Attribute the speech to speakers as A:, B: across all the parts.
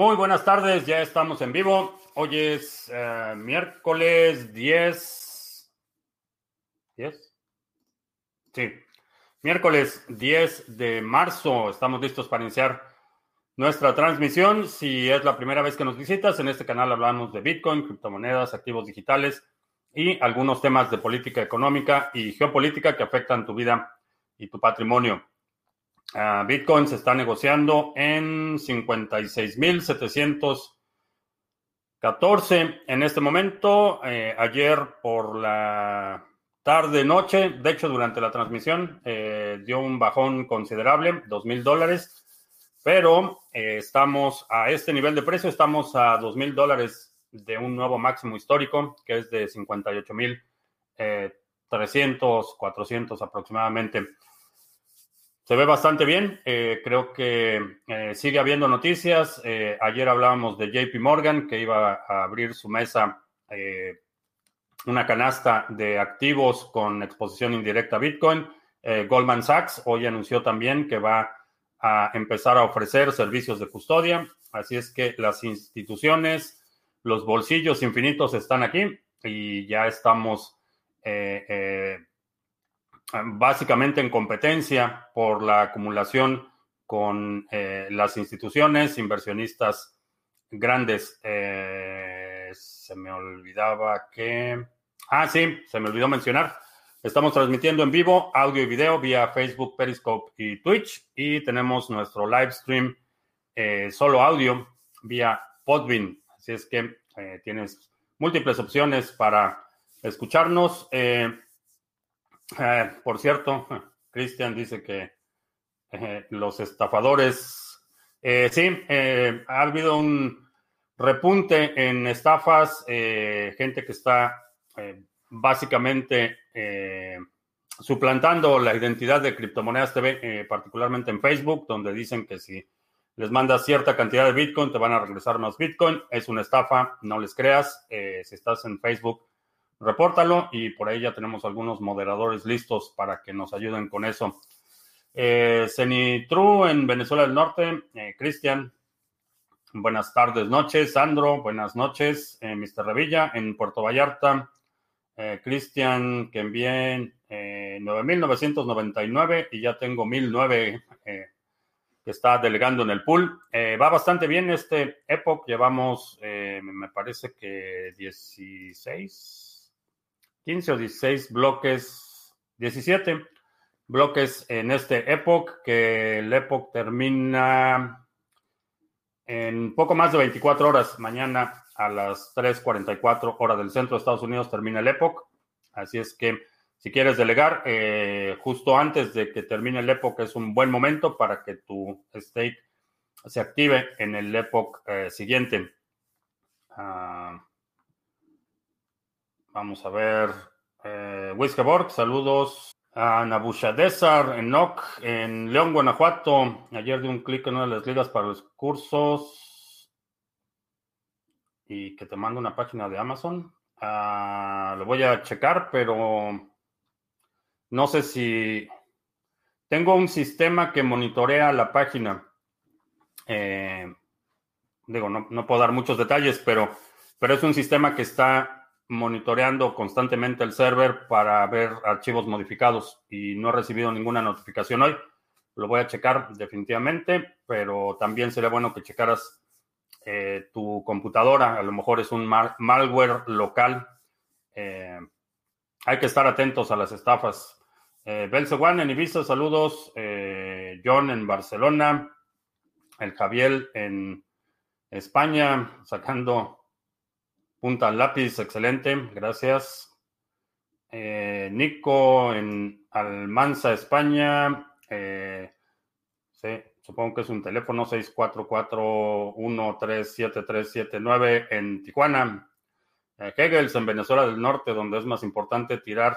A: Muy buenas tardes, ya estamos en vivo. Hoy es eh, miércoles 10. ¿10? Sí, miércoles 10 de marzo. Estamos listos para iniciar nuestra transmisión. Si es la primera vez que nos visitas, en este canal hablamos de Bitcoin, criptomonedas, activos digitales y algunos temas de política económica y geopolítica que afectan tu vida y tu patrimonio. Uh, Bitcoin se está negociando en 56.714 en este momento. Eh, ayer por la tarde, noche, de hecho durante la transmisión, eh, dio un bajón considerable, 2.000 dólares, pero eh, estamos a este nivel de precio, estamos a 2.000 dólares de un nuevo máximo histórico, que es de 58.300, 400 aproximadamente. Se ve bastante bien. Eh, creo que eh, sigue habiendo noticias. Eh, ayer hablábamos de JP Morgan, que iba a abrir su mesa, una canasta de activos con exposición indirecta a Bitcoin. Goldman Sachs hoy anunció también que va a empezar a ofrecer servicios de custodia. Así es que las instituciones, los bolsillos infinitos están aquí y ya estamos básicamente en competencia por la acumulación con eh, las instituciones, inversionistas grandes. Eh, se me olvidaba que... Ah, sí, se me olvidó mencionar. Estamos transmitiendo en vivo audio y video vía Facebook, Periscope y Twitch. Y tenemos nuestro live stream eh, solo audio vía Podbean. Así es que tienes múltiples opciones para escucharnos. Eh, por cierto, Cristian dice que eh, los estafadores, eh, sí, ha habido un repunte en estafas, gente que está básicamente suplantando la identidad de Criptomonedas TV, particularmente en Facebook, donde dicen que si les mandas cierta cantidad de Bitcoin, te van a regresar más Bitcoin. Es una estafa, no les creas. si estás en Facebook, repórtalo y por ahí ya tenemos algunos moderadores listos para que nos ayuden con eso. Eh, Cenitru en Venezuela del Norte, eh, Cristian, buenas tardes, noches, Sandro, buenas noches, eh, Mr. Revilla en Puerto Vallarta, eh, Cristian, que envíen 9.999 y ya tengo 1.009 que está delegando en el pool. va bastante bien este Epoch, llevamos, me parece que 16 15 o 16 bloques, 17 bloques en este Epoch, que el Epoch termina en poco más de 24 horas. Mañana a las 3.44 horas del centro de Estados Unidos termina el Epoch. Así es que si quieres delegar, eh, justo antes de que termine el Epoch es un buen momento para que tu stake se active en el Epoch eh, siguiente. Ah, Vamos a ver. Eh, saludos. A Nabushadezar en NOC, en León, Guanajuato. Ayer di un clic en una de las ligas para los cursos. Y que te mando una página de Amazon. Ah, lo voy a checar, pero no sé si. Tengo un sistema que monitorea la página. Eh, digo, no, no, puedo dar muchos detalles, pero, pero es un sistema que está monitoreando constantemente el server para ver archivos modificados y no he recibido ninguna notificación hoy. Lo voy a checar definitivamente, pero también sería bueno que checaras eh, tu computadora. A lo mejor es un malware local. Eh, hay que estar atentos a las estafas. Eh, Belsewan en Ibiza, saludos. Eh, John en Barcelona. El Javier en España, sacando Punta lápiz, excelente, gracias. Eh, Nico en Almanza, España. Eh, sí, supongo que es un teléfono 644137379 en Tijuana. Eh, Hegels en Venezuela del Norte, donde es más importante tirar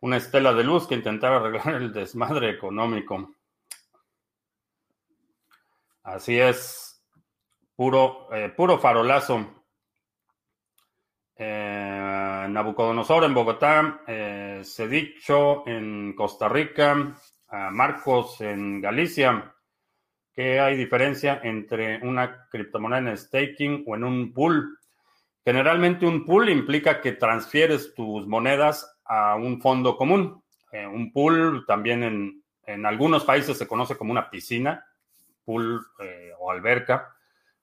A: una estela de luz que intentar arreglar el desmadre económico. Así es, puro, puro farolazo. Eh, Nabucodonosor en Bogotá, eh, Cedicho en Costa Rica, Marcos en Galicia, ¿Qué hay diferencia entre una criptomoneda en staking o en un pool? Generalmente un pool implica que transfieres tus monedas a un fondo común. Eh, un pool también en, en, algunos países se conoce como una piscina, pool eh, o alberca,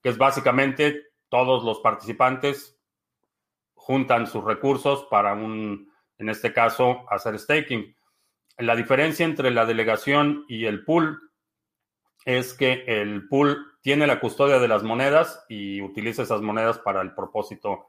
A: que es básicamente todos los participantes juntan sus recursos para un, en este caso, hacer staking. La diferencia entre la delegación y el pool es que el pool tiene la custodia de las monedas y utiliza esas monedas para el propósito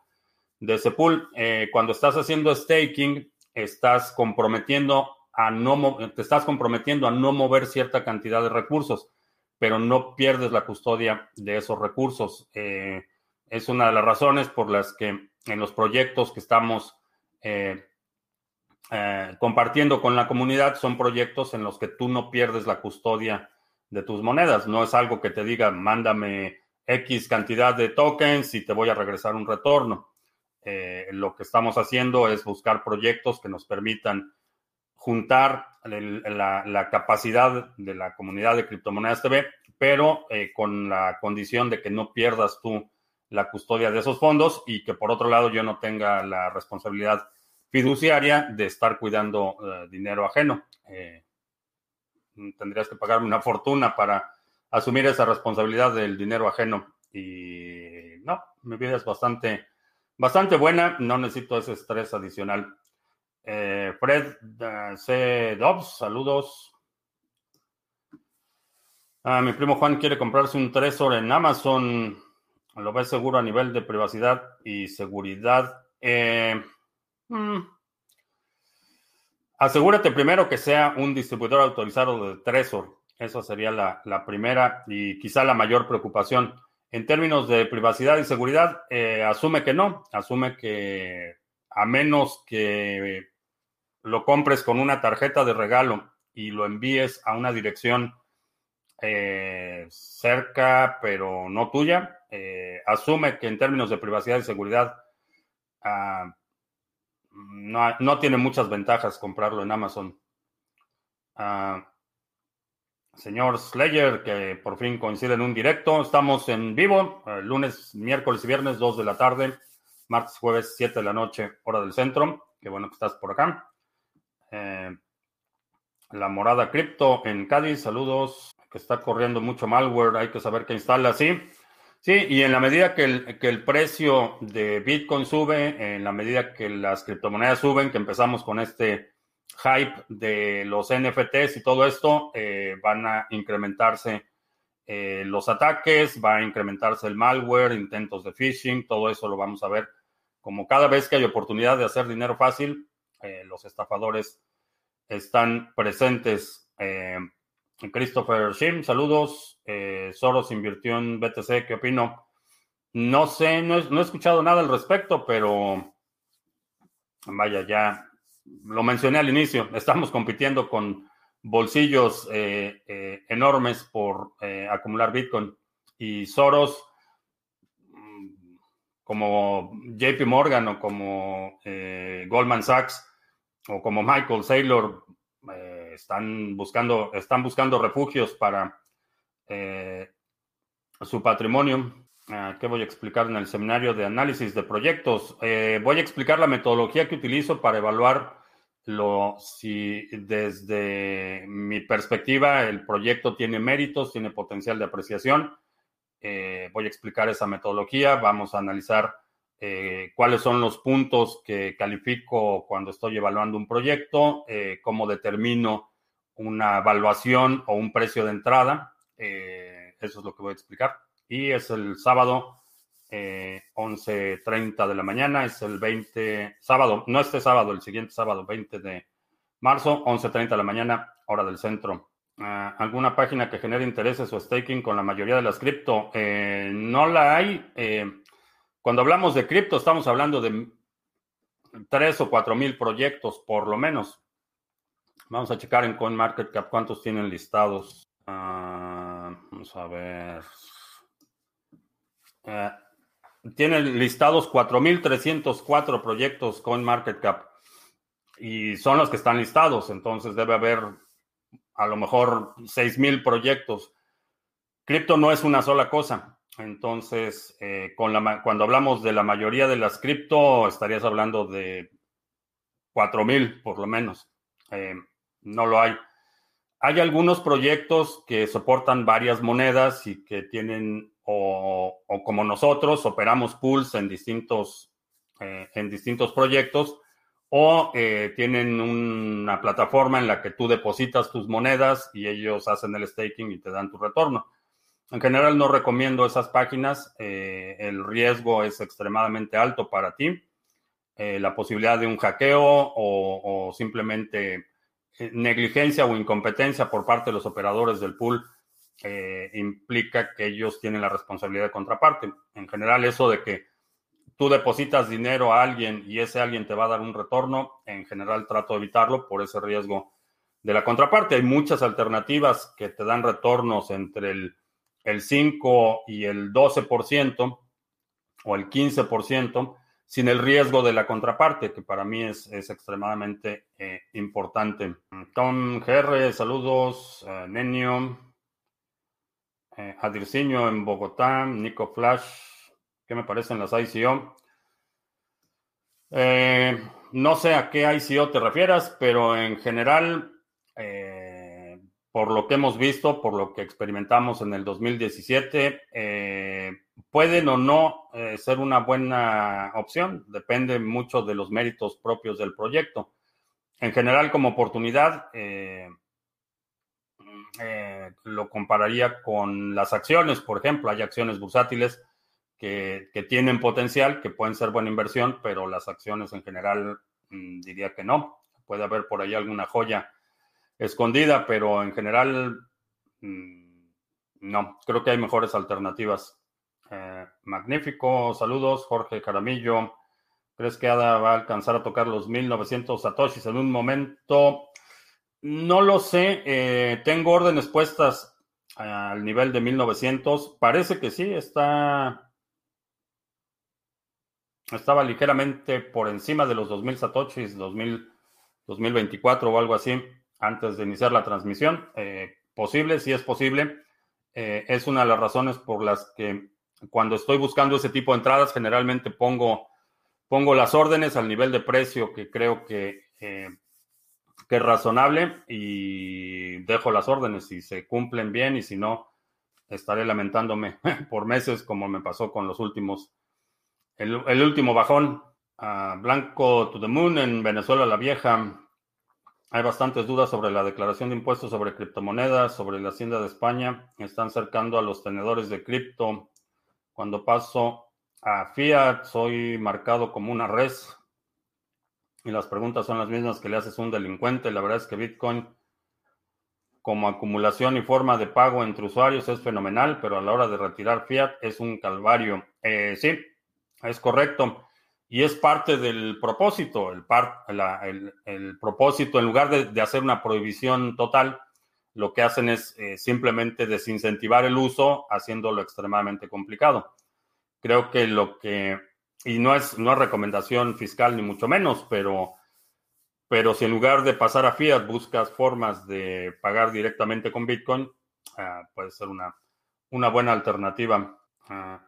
A: de ese pool. Eh, cuando estás haciendo staking, estás comprometiendo a no te estás comprometiendo a no mover cierta cantidad de recursos, pero no pierdes la custodia de esos recursos. Eh, es una de las razones por las que en los proyectos que estamos eh, compartiendo con la comunidad son proyectos en los que tú no pierdes la custodia de tus monedas. No es algo que te diga, mándame X cantidad de tokens y te voy a regresar un retorno. Eh, lo que estamos haciendo es buscar proyectos que nos permitan juntar la, capacidad de la comunidad de criptomonedas TV, pero eh, con la condición de que no pierdas tú la custodia de esos fondos y que por otro lado yo no tenga la responsabilidad fiduciaria de estar cuidando eh, dinero ajeno tendrías que pagarme una fortuna para asumir esa responsabilidad del dinero ajeno. Y no, mi vida es bastante, bastante buena, no necesito ese estrés adicional. Eh, Fred C. Dobbs, saludos. Ah, mi primo Juan quiere comprarse un Tresor en Amazon. ¿Lo ves seguro a nivel de privacidad y seguridad? Eh, mm, Asegúrate primero que sea un distribuidor autorizado de Trezor. Esa sería la, primera y quizá la mayor preocupación. En términos de privacidad y seguridad, eh, asume que no. Asume que a menos que lo compres con una tarjeta de regalo y lo envíes a una dirección eh, cerca, pero no tuya, eh, asume que en términos de privacidad y seguridad ah, no, tiene muchas ventajas comprarlo en Amazon. Ah, señor Slayer, que por fin coincide en un directo. Estamos en vivo, eh, lunes, miércoles y viernes, 2 de la tarde, martes, jueves, 7 de la noche, hora del centro. Qué bueno que estás por acá. Eh, la morada cripto en Cádiz, saludos. Que está corriendo mucho malware, hay que saber qué instala. Sí, Sí, y en la medida que el, precio de Bitcoin sube, en la medida que las criptomonedas suben, que empezamos con este hype de los NFTs y todo esto, eh, van a incrementarse eh, los ataques, va a incrementarse el malware, intentos de phishing, todo eso lo vamos a ver. Como cada vez que hay oportunidad de hacer dinero fácil, eh, los estafadores están presentes. Christopher Shim, saludos. Eh, Soros invirtió en BTC, ¿qué opino? No sé, no he, escuchado nada al respecto, pero vaya, ya lo mencioné al inicio. Estamos compitiendo con bolsillos eh, eh, enormes por acumular Bitcoin. Y Soros, mm, como JP Morgan o como Goldman Sachs o como Michael Saylor, están buscando, están buscando refugios para eh, su patrimonio. Ah, ¿Qué voy a explicar en el seminario de análisis de proyectos? Eh, voy a explicar la metodología que utilizo para evaluar lo, si desde mi perspectiva el proyecto tiene méritos, tiene potencial de apreciación. Eh, voy a explicar esa metodología. Vamos a analizar cuáles son los puntos que califico cuando estoy evaluando un proyecto, cómo determino una evaluación o un precio de entrada. Eh, eso es lo que voy a explicar. Y es el sábado, 11.30 eh, de la mañana, es el 20, sábado, no este sábado, el siguiente sábado, 20 de marzo, 11.30 de la mañana, hora del centro. Ah, ¿Alguna página que genere intereses o staking con la mayoría de las cripto? Eh, no la hay. Cuando hablamos de cripto, estamos hablando de tres o cuatro mil proyectos, por lo menos. Vamos a checar en CoinMarketCap cuántos tienen listados. Ah, vamos a ver. Eh, tienen listados 4.304 proyectos CoinMarketCap y son los que están listados, entonces debe haber a lo mejor 6.000 proyectos. cripto no es una sola cosa. Entonces, eh, con la, cuando hablamos de la mayoría de las cripto, estarías hablando de 4.000 por lo menos. Eh, no lo hay. Hay algunos proyectos que soportan varias monedas y que tienen, o, como nosotros, operamos pools en distintos, eh, en distintos proyectos, o tienen una plataforma en la que tú depositas tus monedas y ellos hacen el staking y te dan tu retorno. En general no recomiendo esas páginas, eh, el riesgo es extremadamente alto para ti. Eh, la posibilidad de un hackeo o, simplemente eh, negligencia o incompetencia por parte de los operadores del pool implica que ellos tienen la responsabilidad de contraparte. En general, eso de que tú depositas dinero a alguien y ese alguien te va a dar un retorno, en general trato de evitarlo por ese riesgo de la contraparte. Hay muchas alternativas que te dan retornos entre el el 5 y el 12% o el 15% sin el riesgo de la contraparte, que para mí es, extremadamente eh, importante. Tom GR, saludos. Uh, Nenio, eh, Adirciño en Bogotá, Nico Flash, ¿qué me parecen las ICO? no sé a qué ICO te refieras, pero en general por lo que hemos visto, por lo que experimentamos en el 2017, eh, pueden o no eh, ser una buena opción. Depende mucho de los méritos propios del proyecto. En general, como oportunidad, eh, lo compararía con las acciones, por ejemplo. Hay acciones bursátiles que, que, tienen potencial, que pueden ser buena inversión, pero las acciones en general mm, diría que no. Puede haber por ahí alguna joya escondida, pero en general mm, no, creo que hay mejores alternativas. Eh, magnífico, saludos, Jorge Caramillo. ¿Crees que ADA va a alcanzar a tocar los 1900 satoshis en un momento? No lo sé, eh, tengo órdenes puestas al nivel de 1900. Parece que sí, está estaba ligeramente por encima de los 2000 satoshis, 2000, 2024 o algo así antes de iniciar la transmisión. Eh, posible, si es posible. Eh, es una de las razones por las que cuando estoy buscando ese tipo de entradas, generalmente pongo, pongo las órdenes al nivel de precio que creo que, eh, que es razonable y dejo las órdenes si se cumplen bien y si no, estaré lamentándome por meses como me pasó con los últimos, el, último bajón. Ah, Blanco to the Moon en Venezuela la Vieja. Hay bastantes dudas sobre la declaración de impuestos sobre criptomonedas, sobre la Hacienda de España. Están cercando a los tenedores de cripto. Cuando paso a Fiat, soy marcado como una res. Y las preguntas son las mismas que le haces a un delincuente. La verdad es que Bitcoin, como acumulación y forma de pago entre usuarios, es fenomenal, pero a la hora de retirar Fiat es un calvario. Eh, sí, es correcto. Y es parte del propósito, el, el, propósito, en lugar de, hacer una prohibición total, lo que hacen es eh, simplemente desincentivar el uso, haciéndolo extremadamente complicado. Creo que lo que, y no es, no es recomendación fiscal ni mucho menos, pero, pero si en lugar de pasar a fiat buscas formas de pagar directamente con Bitcoin, ah, puede ser una, una buena alternativa. Ah,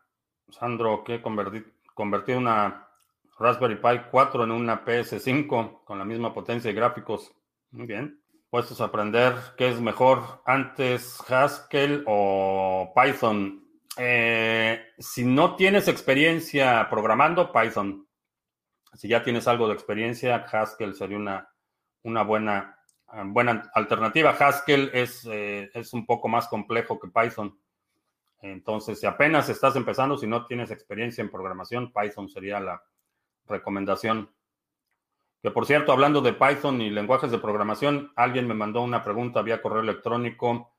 A: Sandro, ¿qué convertir, convertir una Raspberry Pi 4 en una PS5 con la misma potencia de gráficos. Muy bien. Puestos a aprender qué es mejor antes Haskell o Python. Eh, si no tienes experiencia programando, Python. Si ya tienes algo de experiencia, Haskell sería una, una buena, buena alternativa. Haskell es, eh, es un poco más complejo que Python. Entonces, si apenas estás empezando, si no tienes experiencia en programación, Python sería la, recomendación. Que por cierto, hablando de Python y lenguajes de programación, alguien me mandó una pregunta vía correo electrónico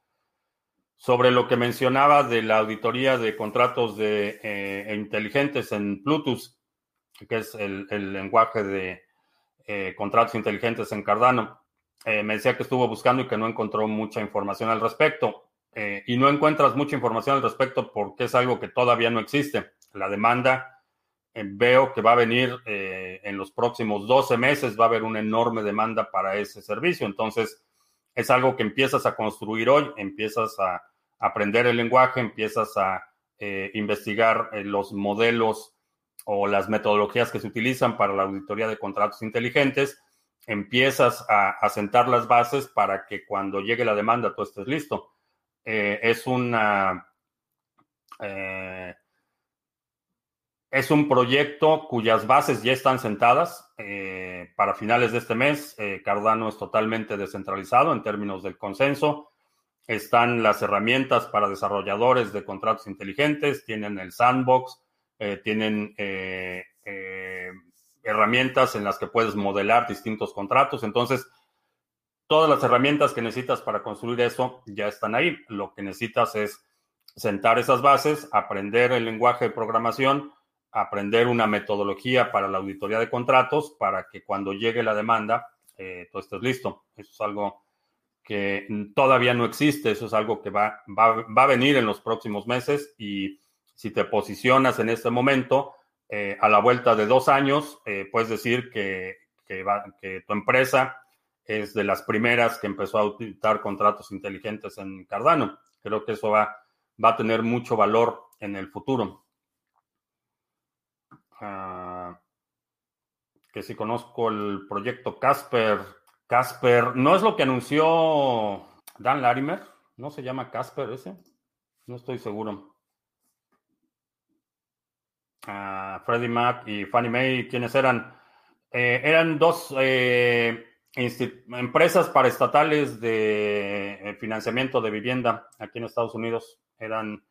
A: sobre lo que mencionaba de la auditoría de contratos de, eh, inteligentes en Plutus, que es el, lenguaje de eh, contratos inteligentes en Cardano. Eh, me decía que estuvo buscando y que no encontró mucha información al respecto. y no encuentras mucha información al respecto porque es algo que todavía no existe. La demanda veo que va a venir eh, en los próximos 12 meses, va a haber una enorme demanda para ese servicio. Entonces, es algo que empiezas a construir hoy, empiezas a, aprender el lenguaje, empiezas a eh, investigar eh, los modelos o las metodologías que se utilizan para la auditoría de contratos inteligentes, empiezas a, sentar las bases para que cuando llegue la demanda tú estés listo. Eh, es una... es un proyecto cuyas bases ya están sentadas. para finales de este mes, Cardano es totalmente descentralizado en términos del consenso están las herramientas para desarrolladores de contratos inteligentes, tienen el sandbox, eh, tienen eh, eh, herramientas en las que puedes modelar distintos contratos. Entonces, todas las herramientas que necesitas para construir eso ya están ahí. Lo que necesitas es sentar esas bases, aprender el lenguaje de programación, aprender una metodología para la auditoría de contratos para que cuando llegue la demanda, tú estés listo. Eso es algo que todavía no existe, eso es algo que va, va, a venir en los próximos meses y si te posicionas en este momento, eh, a la vuelta de dos años, eh, puedes decir que, que, que, tu empresa es de las primeras que empezó a utilizar contratos inteligentes en Cardano. Creo que eso va, va a tener mucho valor en el futuro. Ah, que si conozco el proyecto Casper, Casper, ¿no es lo que anunció Dan Larimer? ¿No se llama Casper ese? No estoy seguro. Ah, Freddie Mac y Fannie Mae, ¿quiénes eran? Eh, eran dos eh, empresas paraestatales de eh, financiamiento de vivienda aquí en Estados Unidos. Eran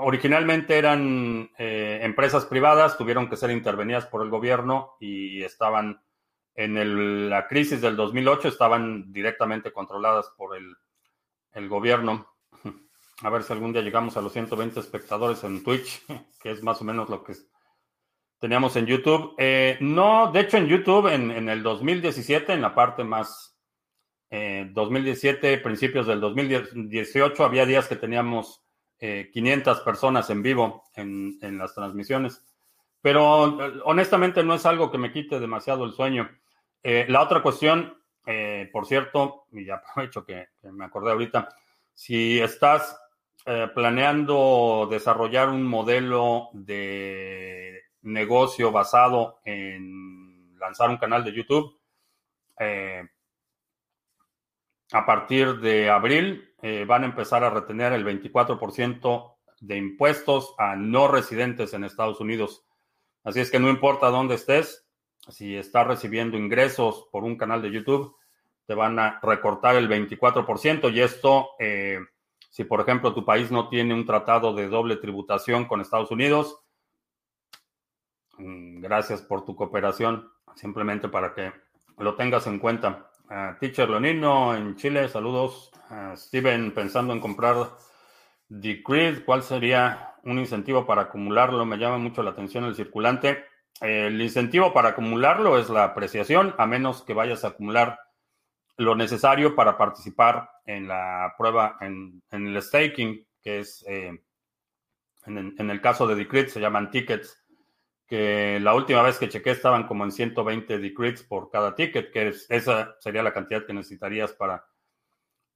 A: originalmente eran empresas privadas, tuvieron que ser intervenidas por el gobierno y estaban en la crisis del 2008 estaban directamente controladas por el, gobierno. A ver si algún día llegamos a los 120 espectadores en Twitch, que es más o menos lo que teníamos en YouTube. Eh, no, de hecho en YouTube en, el 2017, en la parte más 2017, eh, principios del 2018, había días que teníamos 500 eh, personas en vivo en, las transmisiones. Pero honestamente no es algo que me quite demasiado el sueño. Eh, la otra cuestión, eh, por cierto, y ya aprovecho que, me acordé ahorita, si estás eh, planeando desarrollar un modelo de negocio basado en lanzar un canal de YouTube, a partir de abril van a empezar a retener el 24% de impuestos a no residentes en Estados Unidos. Así es que no importa dónde estés, si estás recibiendo ingresos por un canal de YouTube, te van a recortar el 24% y esto, eh, si por ejemplo tu país no tiene un tratado de doble tributación con Estados Unidos, mm, gracias por tu cooperación, simplemente para que lo tengas en cuenta. Teacher Leonino en Chile, saludos. Steven, pensando en comprar Decreed, ¿cuál sería un incentivo para acumularlo? Me llama mucho la atención el circulante. El incentivo para acumularlo es la apreciación, a menos que vayas a acumular lo necesario para participar en la prueba, en, el staking, que es, eh, en, el caso de Decreed se llaman tickets, que la última vez que chequé estaban como en 120 Decreeds por cada ticket, que esa sería la cantidad que necesitarías para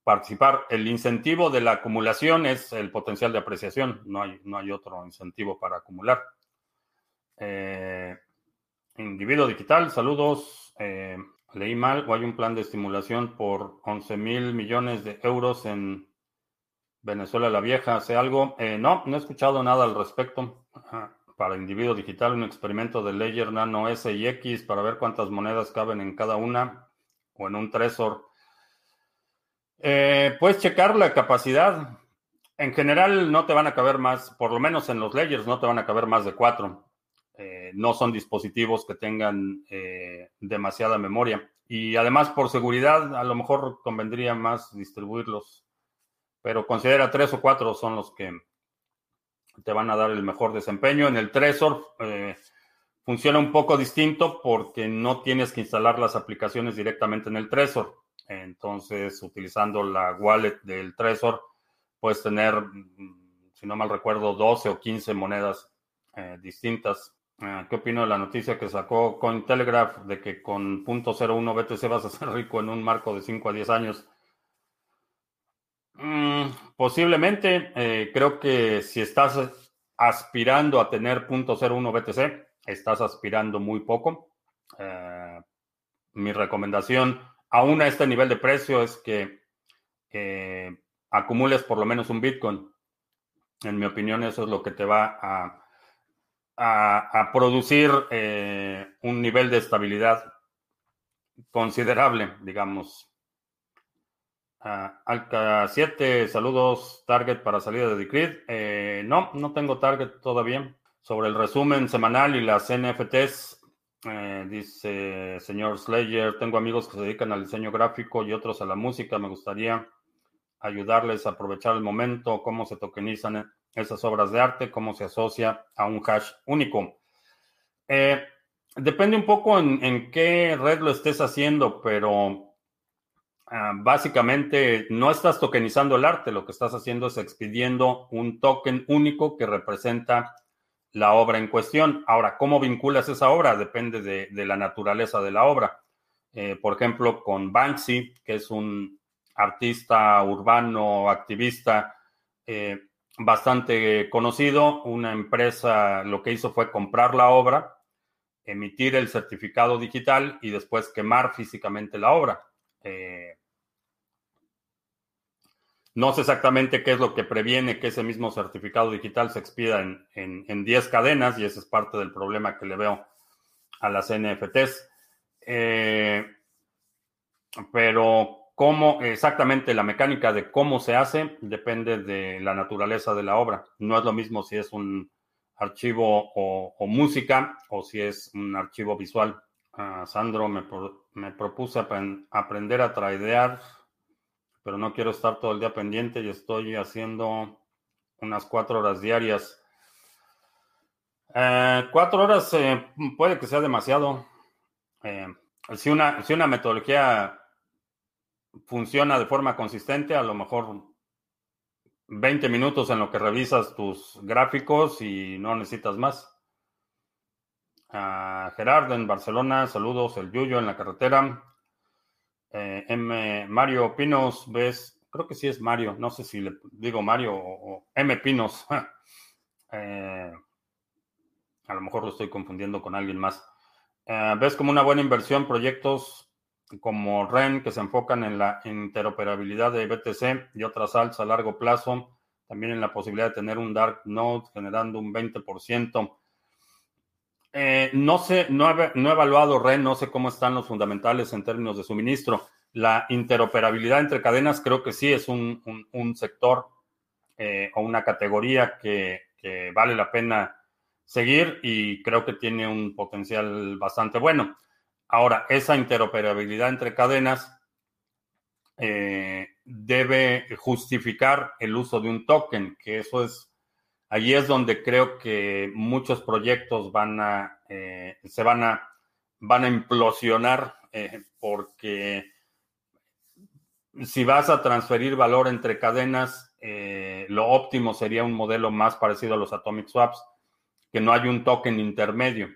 A: participar. El incentivo de la acumulación es el potencial de apreciación, no hay, no hay otro incentivo para acumular. Eh, individuo digital, saludos. Eh, leí mal o hay un plan de estimulación por 11 mil millones de euros en Venezuela la Vieja. ¿Hace algo? Eh, no, no he escuchado nada al respecto. Para individuo digital, un experimento de Ledger Nano S y X para ver cuántas monedas caben en cada una o en un tresor. puedes checar la capacidad. En general no te van a caber más, por lo menos en los ledgers no te van a caber más de cuatro. Eh, no son dispositivos que tengan eh, demasiada memoria. Y además, por seguridad, a lo mejor convendría más distribuirlos, pero considera tres o cuatro son los que te van a dar el mejor desempeño. En el Trezor eh, funciona un poco distinto porque no tienes que instalar las aplicaciones directamente en el Trezor. Entonces, utilizando la wallet del Trezor, puedes tener, mm, si no mal recuerdo, 12 o 15 monedas distintas. Ah, ¿Qué opino de la noticia que sacó Cointelegraph de que con .01 BTC vas a ser rico en un marco de 5 a 10 años? Mm, posiblemente, eh, creo que si estás aspirando a tener .01 BTC, estás aspirando muy poco. Eh, mi recomendación, aún a este nivel de precio, es que eh, acumules por lo menos un Bitcoin. En mi opinión, eso es lo que te va a, producir un nivel de estabilidad considerable, digamos. Uh, Alca 7, saludos, target para salida de Decreed. Eh, no, no tengo target todavía. Sobre el resumen semanal y las NFTs, eh, dice señor Slayer, tengo amigos que se dedican al diseño gráfico y otros a la música. Me gustaría ayudarles a aprovechar el momento, cómo se tokenizan esas obras de arte, cómo se asocia a un hash único. Eh, depende un poco en, qué red lo estés haciendo, pero Ah, básicamente no estás tokenizando el arte, lo que estás haciendo es expidiendo un token único que representa la obra en cuestión. Ahora, ¿cómo vinculas esa obra? Depende de, la naturaleza de la obra. Eh, por ejemplo, con Banksy, que es un artista urbano, activista eh, bastante conocido, una empresa lo que hizo fue comprar la obra, emitir el certificado digital y después quemar físicamente la obra. Eh, no sé exactamente qué es lo que previene que ese mismo certificado digital se expida en, 10 cadenas y ese es parte del problema que le veo a las NFTs. Eh, pero cómo exactamente la mecánica de cómo se hace depende de la naturaleza de la obra. No es lo mismo si es un archivo o música o si es un archivo visual. Sandro me, me propuse aprender a tradear, pero no quiero estar todo el día pendiente y estoy haciendo unas cuatro horas diarias. Eh, cuatro horas eh, puede que sea demasiado. Eh, si, una, si una metodología funciona de forma consistente, a lo mejor 20 minutos en lo que revisas tus gráficos y no necesitas más. Gerardo en Barcelona, saludos, el Yuyo en la carretera. Eh, M. Mario Pinos, ves, creo que sí es Mario, no sé si le digo Mario o, M. Pinos. Eh, a lo mejor lo estoy confundiendo con alguien más. Eh, ves como una buena inversión proyectos como REN que se enfocan en la interoperabilidad de BTC y otras altas a largo plazo, también en la posibilidad de tener un dark node generando un 20%. Eh, no sé, no he, evaluado REN, no sé cómo están los fundamentales en términos de suministro. La interoperabilidad entre cadenas creo que sí es un, sector eh, o una categoría que, vale la pena seguir y creo que tiene un potencial bastante bueno. Ahora, esa interoperabilidad entre cadenas eh, debe justificar el uso de un token, que eso es Allí es donde creo que muchos proyectos van a, eh, se van a, implosionar eh, porque si vas a transferir valor entre cadenas, eh, lo óptimo sería un modelo más parecido a los atomic swaps, que no hay un token intermedio.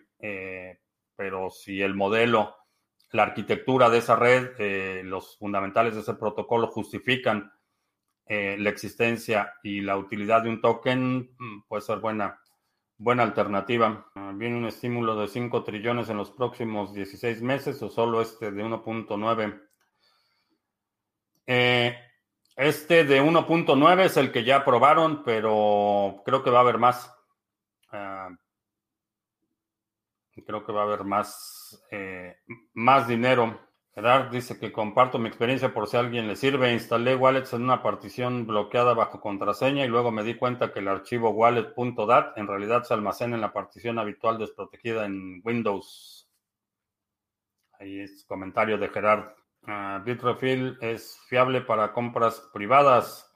A: pero si el modelo, la arquitectura de esa red, los fundamentales de ese protocolo justifican eh, la existencia y la utilidad de un token mm, puede ser buena, buena alternativa. Ah, ¿Viene un estímulo de 5 trillones en los próximos 16 meses o solo este de 1.9? Eh, este de 1.9 es el que ya aprobaron, pero creo que va a haber más. Ah, creo que va a haber más, eh, más dinero. Gerard dice que comparto mi experiencia por si a alguien le sirve. Instalé wallets en una partición bloqueada bajo contraseña y luego me di cuenta que el archivo wallet.dat en realidad se almacena en la partición habitual desprotegida en Windows. Ahí es comentario de Gerard. Bitrefill es fiable para compras privadas.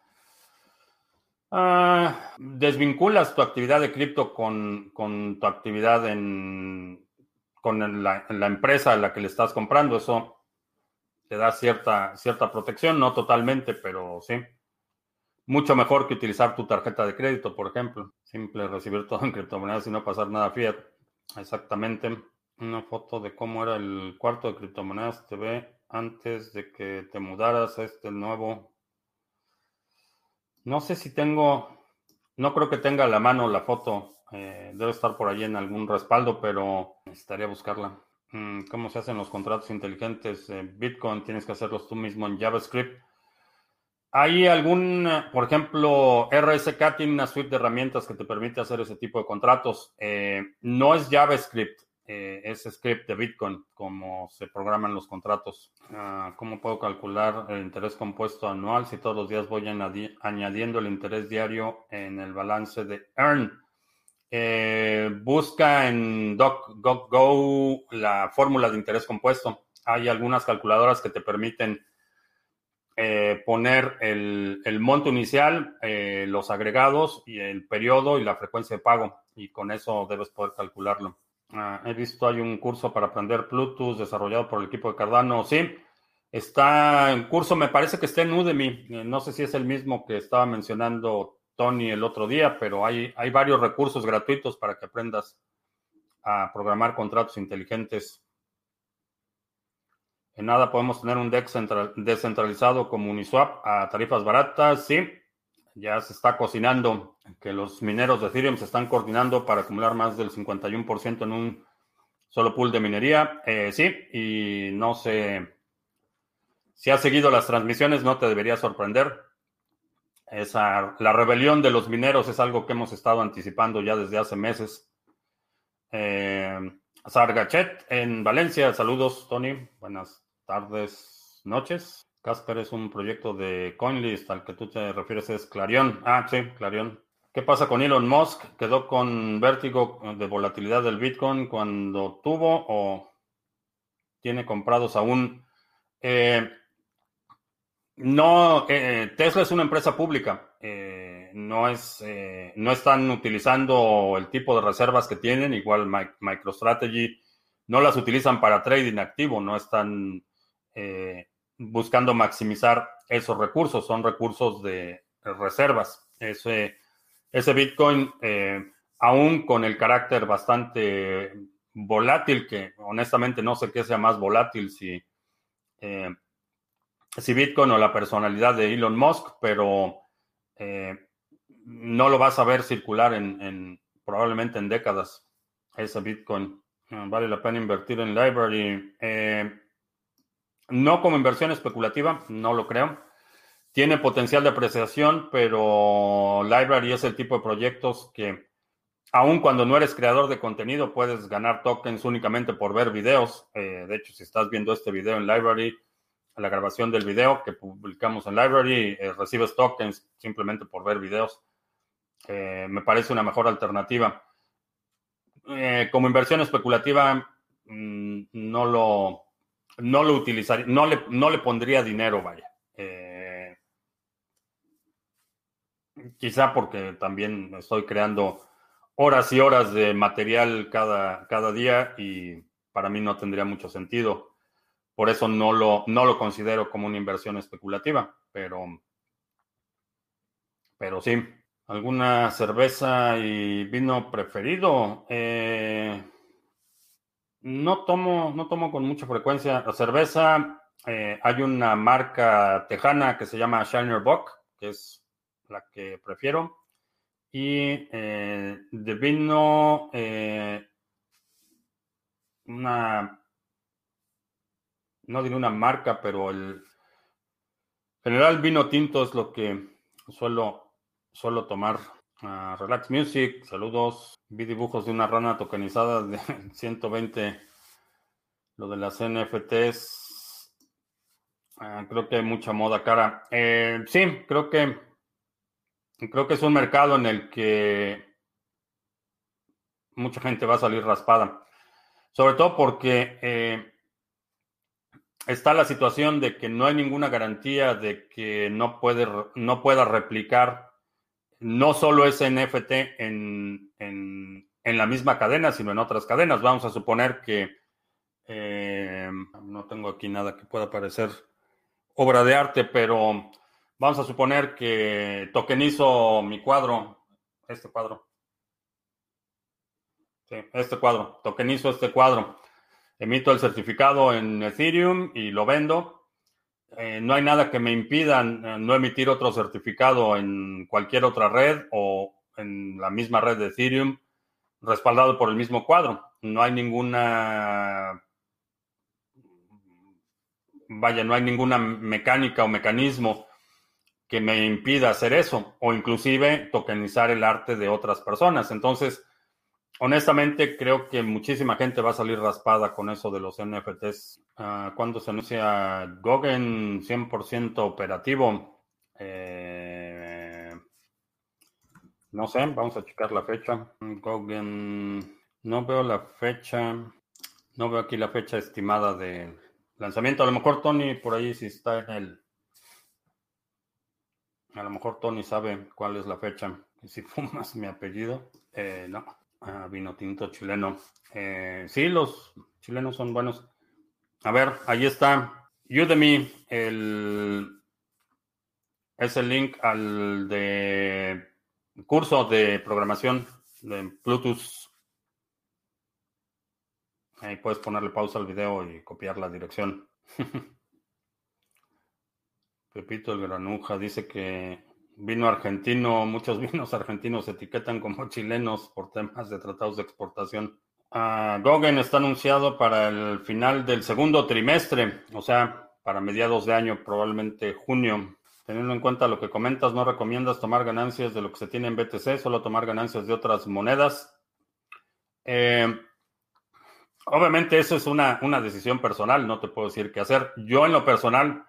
A: Ah, desvinculas tu actividad de cripto con, tu actividad en, con la, la, empresa a la que le estás comprando. Eso te da cierta, cierta protección, no totalmente, pero sí. Mucho mejor que utilizar tu tarjeta de crédito, por ejemplo. Simple recibir todo en criptomonedas y no pasar nada fiat. Exactamente. Una foto de cómo era el cuarto de criptomonedas TV antes de que te mudaras a este nuevo. No sé si tengo, no creo que tenga la mano la foto. Eh, debe estar por allí en algún respaldo, pero necesitaría buscarla. Mm, ¿Cómo se hacen los contratos inteligentes? en Bitcoin tienes que hacerlos tú mismo en JavaScript. ¿Hay algún, por ejemplo, RSK tiene una suite de herramientas que te permite hacer ese tipo de contratos? Eh, no es JavaScript, eh, es script de Bitcoin, como se programan los contratos. Ah, ¿Cómo puedo calcular el interés compuesto anual si todos los días voy añadiendo el interés diario en el balance de Earn? Eh, busca en DocGo la fórmula de interés compuesto. Hay algunas calculadoras que te permiten eh, poner el, monto inicial, eh, los agregados y el periodo y la frecuencia de pago. Y con eso debes poder calcularlo. Ah, he visto hay un curso para aprender Bluetooth desarrollado por el equipo de Cardano. Sí, está en curso, me parece que está en Udemy. No sé si es el mismo que estaba mencionando Tony el otro día, pero hay, hay varios recursos gratuitos para que aprendas a programar contratos inteligentes. En nada podemos tener un DEX descentralizado como Uniswap a tarifas baratas. Sí, ya se está cocinando, que los mineros de Ethereum se están coordinando para acumular más del 51% en un solo pool de minería. Eh, sí, y no sé, si has seguido las transmisiones, no te debería sorprender. Esa, la rebelión de los mineros es algo que hemos estado anticipando ya desde hace meses. Eh, Sargachet en Valencia, saludos Tony, buenas tardes, noches. Casper es un proyecto de CoinList, al que tú te refieres es Clarion. Ah, sí, Clarion. ¿Qué pasa con Elon Musk? ¿Quedó con vértigo de volatilidad del Bitcoin cuando tuvo o tiene comprados aún? Eh, no, eh, Tesla es una empresa pública. Eh, no, es, no están utilizando el tipo de reservas que tienen. Igual MicroStrategy no las utilizan para trading activo, no están buscando maximizar esos recursos, son recursos de reservas. Ese, ese Bitcoin, eh, aún con el carácter bastante volátil, que honestamente no sé qué sea más volátil, si, eh, si Bitcoin o la personalidad de Elon Musk, pero eh, no lo vas a ver circular en, probablemente en décadas, ese Bitcoin. Vale la pena invertir en Library. No como inversión especulativa, no lo creo. Tiene potencial de apreciación, pero Library es el tipo de proyectos que, aun cuando no eres creador de contenido, puedes ganar tokens únicamente por ver videos. Eh, de hecho, si estás viendo este video en Library, la grabación del video que publicamos en Library, eh, recibes tokens simplemente por ver videos. Eh, me parece una mejor alternativa. como inversión especulativa, mm, no lo, no lo utilizaría, no le, no le pondría dinero, vaya. Eh, quizá porque también estoy creando horas y horas de material cada, cada día y para mí no tendría mucho sentido. Por eso no lo, no lo considero como una inversión especulativa, pero, pero sí. ¿Alguna cerveza y vino preferido? Eh, no tomo, no tomo con mucha frecuencia la cerveza. Eh, hay una marca tejana que se llama Shiner Bock, que es la que prefiero. Y eh, de vino, una, no diré una marca, pero el general vino tinto es lo que suelo, suelo tomar. Relax Music, saludos. Vi dibujos de una rana tokenizada de 120. Lo de las NFTs. Ah, creo que hay mucha moda cara. Eh, sí, creo que creo que es un mercado en el que mucha gente va a salir raspada. Sobre todo porque eh, está la situación de que no hay ninguna garantía de que no, puede, no pueda replicar no solo ese NFT en, en, la misma cadena, sino en otras cadenas. Vamos a suponer que eh, no tengo aquí nada que pueda parecer obra de arte, pero vamos a suponer que tokenizo mi cuadro, este cuadro. Este cuadro, tokenizo este cuadro. Emito el certificado en Ethereum y lo vendo. eh, no hay nada que me impida eh, no emitir otro certificado en cualquier otra red o en la misma red de Ethereum respaldado por el mismo cuadro. No hay ninguna, vaya, no hay ninguna mecánica o mecanismo que me impida hacer eso o inclusive tokenizar el arte de otras personas. Entonces, honestamente, creo que muchísima gente va a salir raspada con eso de los NFTs. Ah, cuando se anuncia Gogen 100% operativo? Eh, no sé, vamos a checar la fecha. Gogen, no veo la fecha. No veo aquí la fecha estimada de lanzamiento. A lo mejor Tony por ahí si está en el... A lo mejor Tony sabe cuál es la fecha. Si fumas mi apellido. Eh, no. Vino tinto chileno. Eh, sí, los chilenos son buenos. A ver, ahí está. Udemy, el, es el link al de curso de programación de Bluetooth. Ahí puedes ponerle pausa al video y copiar la dirección. Pepito el Granuja dice que Vino argentino, muchos vinos argentinos se etiquetan como chilenos por temas de tratados de exportación. Uh, Gogen está anunciado para el final del segundo trimestre, o sea, para mediados de año, probablemente junio. Teniendo en cuenta lo que comentas, no recomiendas tomar ganancias de lo que se tiene en BTC, solo tomar ganancias de otras monedas. Eh, obviamente eso es una, una decisión personal, no te puedo decir qué hacer. Yo en lo personal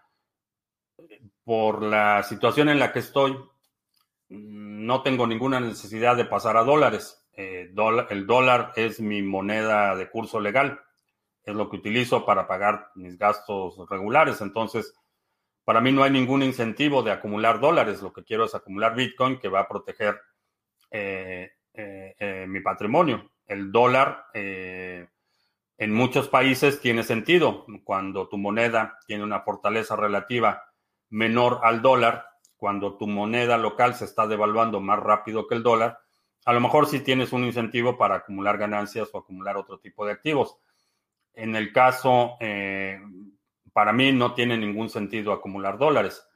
A: por la situación en la que estoy, no tengo ninguna necesidad de pasar a dólares. Eh, el dólar es mi moneda de curso legal, es lo que utilizo para pagar mis gastos regulares. Entonces, para mí no hay ningún incentivo de acumular dólares. Lo que quiero es acumular Bitcoin que va a proteger eh, eh, mi patrimonio. El dólar en muchos países tiene sentido. Cuando tu moneda tiene una fortaleza relativa menor al dólar, cuando tu moneda local se está devaluando más rápido que el dólar, a lo mejor sí tienes un incentivo para acumular ganancias o acumular otro tipo de activos. En el caso, eh, para mí no tiene ningún sentido acumular dólares.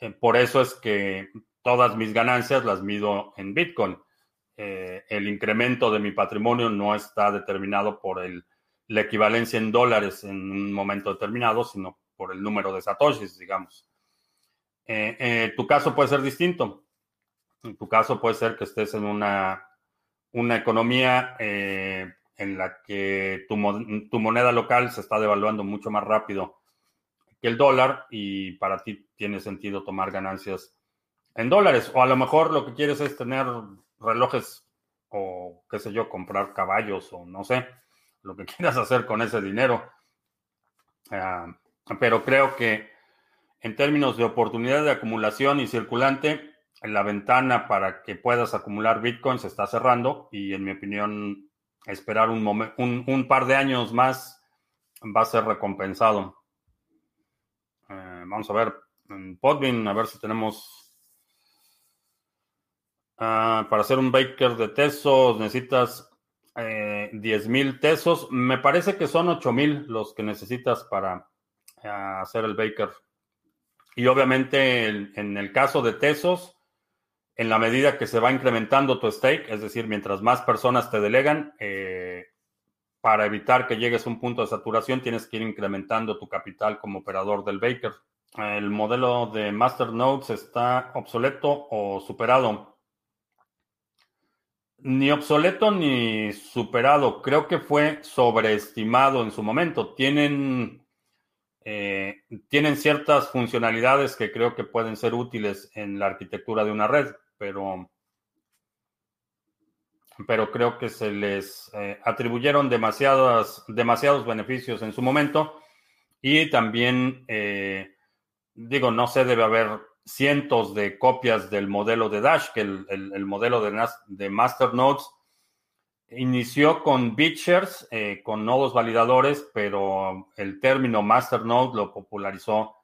A: Eh, por eso es que todas mis ganancias las mido en Bitcoin. Eh, el incremento de mi patrimonio no está determinado por el, la equivalencia en dólares en un momento determinado, sino por el número de satoshis, digamos. Eh, eh, tu caso puede ser distinto. En tu caso puede ser que estés en una, una economía eh, en la que tu, moneda local se está devaluando mucho más rápido que el dólar y para ti tiene sentido tomar ganancias en dólares. O a lo mejor lo que quieres es tener relojes o qué sé yo, comprar caballos o no sé, lo que quieras hacer con ese dinero. Ah, pero creo que en términos de oportunidad de acumulación y circulante, la ventana para que puedas acumular Bitcoin se está cerrando y en mi opinión esperar un, par de años más va a ser recompensado. Eh, vamos a ver en a ver si tenemos... Ah, para hacer un Baker de Tesos necesitas eh, 10 mil Tesos. Me parece que son 8 mil los que necesitas para eh, hacer el Baker. Y obviamente en, el caso de Tesos, en la medida que se va incrementando tu stake, es decir, mientras más personas te delegan, eh, para evitar que llegues a un punto de saturación, tienes que ir incrementando tu capital como operador del Baker. ¿El modelo de Masternodes está obsoleto o superado? Ni obsoleto ni superado. Creo que fue sobreestimado en su momento. Tienen eh, tienen ciertas funcionalidades que creo que pueden ser útiles en la arquitectura de una red, pero, pero creo que se les eh, atribuyeron demasiados beneficios en su momento. Y también, eh, digo, no sé, debe haber cientos de copias del modelo de Dash, que el, el modelo de, de Masternodes inició con BitShares, eh, con nodos validadores, pero el término Masternode lo popularizó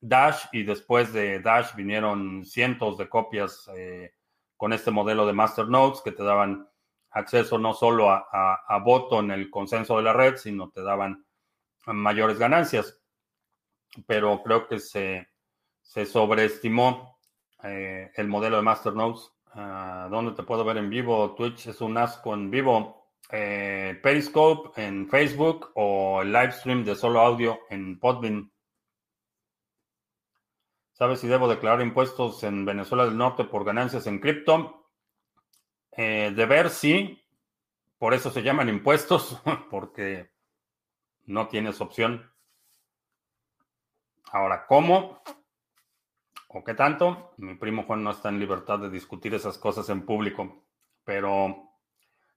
A: Dash y después de Dash vinieron cientos de copias eh, con este modelo de Masternodes que te daban acceso no solo a, voto en el consenso de la red, sino te daban mayores ganancias. pero creo que se, se sobreestimó eh, el modelo de Masternodes. Uh, ¿Dónde te puedo ver en vivo? Twitch es un asco en vivo. Eh, Periscope en Facebook o el live stream de solo audio en Podbean. ¿Sabes si debo declarar impuestos en Venezuela del Norte por ganancias en cripto? Eh, de ver, sí. Por eso se llaman impuestos, porque no tienes opción. Ahora, ¿cómo? ¿O qué tanto? Mi primo Juan no está en libertad de discutir esas cosas en público, pero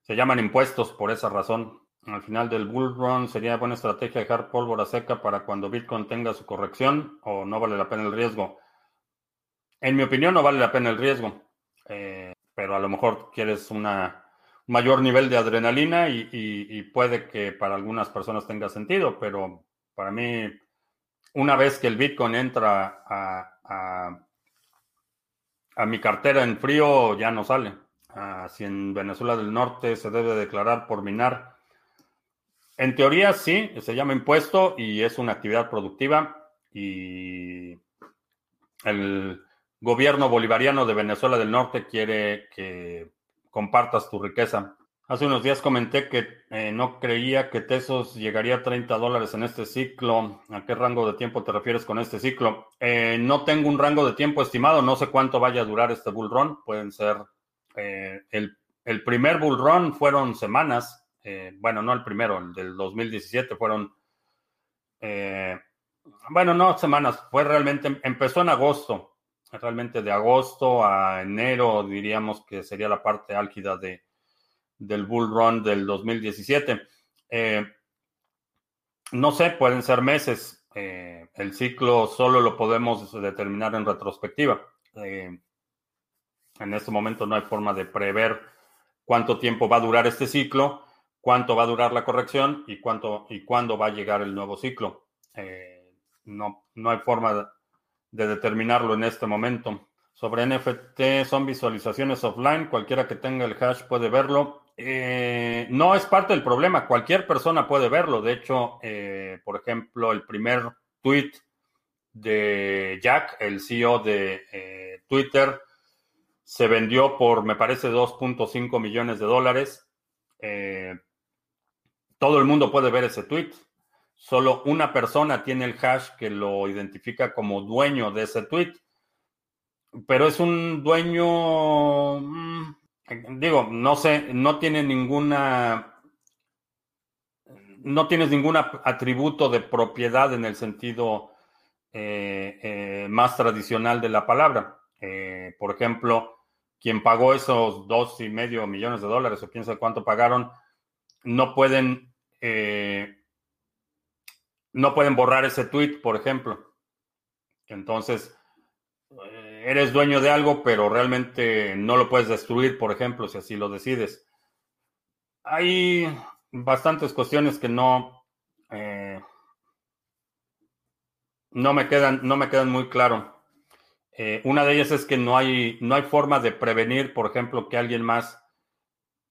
A: se llaman impuestos por esa razón. Al final del bull run sería buena estrategia dejar pólvora seca para cuando Bitcoin tenga su corrección o no vale la pena el riesgo. En mi opinión no vale la pena el riesgo, eh, pero a lo mejor quieres un mayor nivel de adrenalina y, puede que para algunas personas tenga sentido, pero para mí, una vez que el Bitcoin entra a, a mi cartera en frío, ya no sale. Ah, si en Venezuela del Norte se debe declarar por minar en teoría sí, se llama impuesto y es una actividad productiva y el gobierno bolivariano de Venezuela del Norte quiere que compartas tu riqueza. Hace unos días comenté que eh, no creía que Tesos llegaría a 30 dólares en este ciclo. ¿A qué rango de tiempo te refieres con este ciclo? Eh, no tengo un rango de tiempo estimado, no sé cuánto vaya a durar este bull run. Pueden ser, eh, el, primer bull run fueron semanas, eh, bueno, no el primero, el del 2017 fueron, bueno, no semanas, fue realmente, empezó en agosto, realmente de agosto a enero diríamos que sería la parte álgida de, del bull run del 2017. Eh, no sé, pueden ser meses. el ciclo solo lo podemos determinar en retrospectiva. en este momento no hay forma de prever cuánto tiempo va a durar este ciclo cuánto va a durar la corrección y cuánto y cuándo va a llegar el nuevo ciclo. Eh, no, no hay forma de determinarlo en este momento. Sobre NFT son visualizaciones offline, cualquiera que tenga el hash puede verlo. Eh, no es parte del problema, cualquier persona puede verlo. De hecho, eh, por ejemplo, el primer tweet de Jack, el CEO de Twitter, se vendió por, me parece, 2.5 millones de dólares. Todo el mundo puede ver ese tweet. Solo una persona tiene el hash que lo identifica como dueño de ese tweet. Pero es un dueño, mm, digo, no sé, no tiene ninguna, no tienes ningún atributo de propiedad en el sentido eh, eh, más tradicional de la palabra. Eh, por ejemplo, quien pagó esos dos y medio millones de dólares o quién sabe cuánto pagaron, no pueden eh, no pueden borrar ese tweet, por ejemplo. Entonces, eres dueño de algo, pero realmente no lo puedes destruir, por ejemplo, si así lo decides. Hay bastantes cuestiones que no, eh, no, me quedan, no me quedan muy claro. una de ellas es que no hay, no hay forma de prevenir, por ejemplo, que alguien más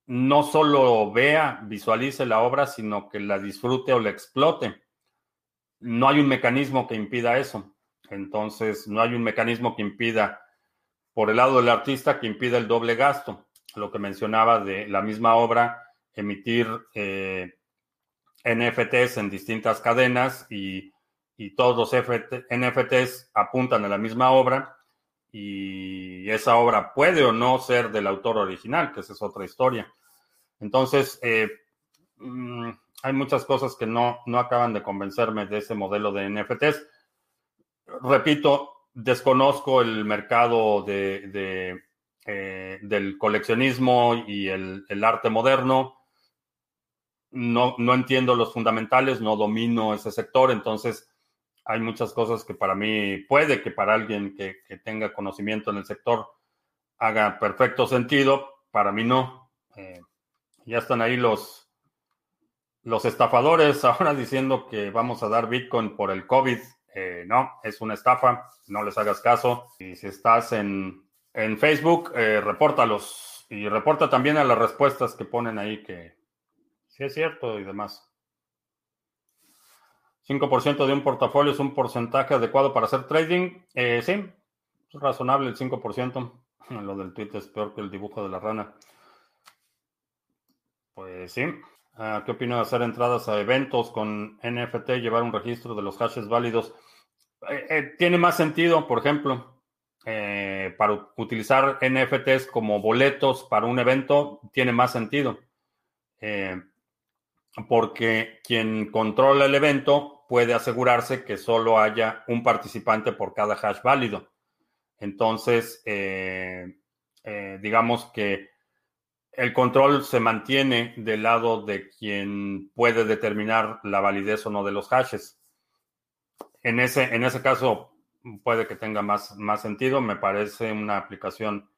A: no solo vea, visualice la obra, sino que la disfrute o la explote. No hay un mecanismo que impida eso. Entonces, no hay un mecanismo que impida, por el lado del artista, que impida el doble gasto. Lo que mencionaba de la misma obra, emitir eh, NFTs en distintas cadenas y, y todos los NFTs apuntan a la misma obra y esa obra puede o no ser del autor original, que esa es otra historia. Entonces, eh, mm, hay muchas cosas que no, no acaban de convencerme de ese modelo de NFTs. Repito, desconozco el mercado eh, del coleccionismo y el, arte moderno. No, no, entiendo los fundamentales, no domino ese sector, entonces hay muchas cosas que para mí puede que para alguien que, tenga conocimiento en el sector haga perfecto sentido, para mí no. Eh, ya están ahí los, los estafadores ahora diciendo que vamos a dar Bitcoin por el COVID. Eh, no, es una estafa, no les hagas caso. Y si estás en, en Facebook, eh, repórtalos y reporta también a las respuestas que ponen ahí que sí es cierto y demás. 5% de un portafolio es un porcentaje adecuado para hacer trading. Eh, sí, es razonable el 5%. Lo del tweet es peor que el dibujo de la rana. Pues sí. Ah, ¿Qué opina de hacer entradas a eventos con NFT, llevar un registro de los hashes válidos? Eh, eh, tiene más sentido, por ejemplo, para utilizar NFTs como boletos para un evento, tiene más sentido porque quien controla el evento puede asegurarse que solo haya un participante por cada hash válido. Entonces, eh, eh, digamos que el control se mantiene del lado de quien puede determinar la validez o no de los hashes. En ese, en ese caso, puede que tenga más, más sentido. Me parece una aplicación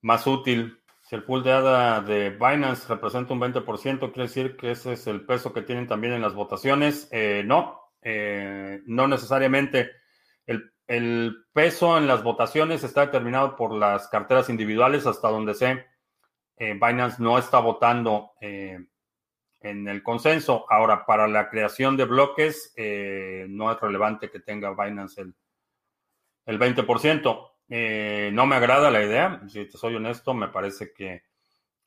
A: más útil si el pool de ADA de Binance representa un 20%, quiere decir que ese es el peso que tienen también en las votaciones. Eh, no, eh, no necesariamente. El, peso en las votaciones está determinado por las carteras individuales, hasta donde sé. Eh, Binance no está votando en el consenso. Ahora, para la creación de bloques, no es relevante que tenga Binance el, el 20%. Eh, no me agrada la idea, si te soy honesto, me parece que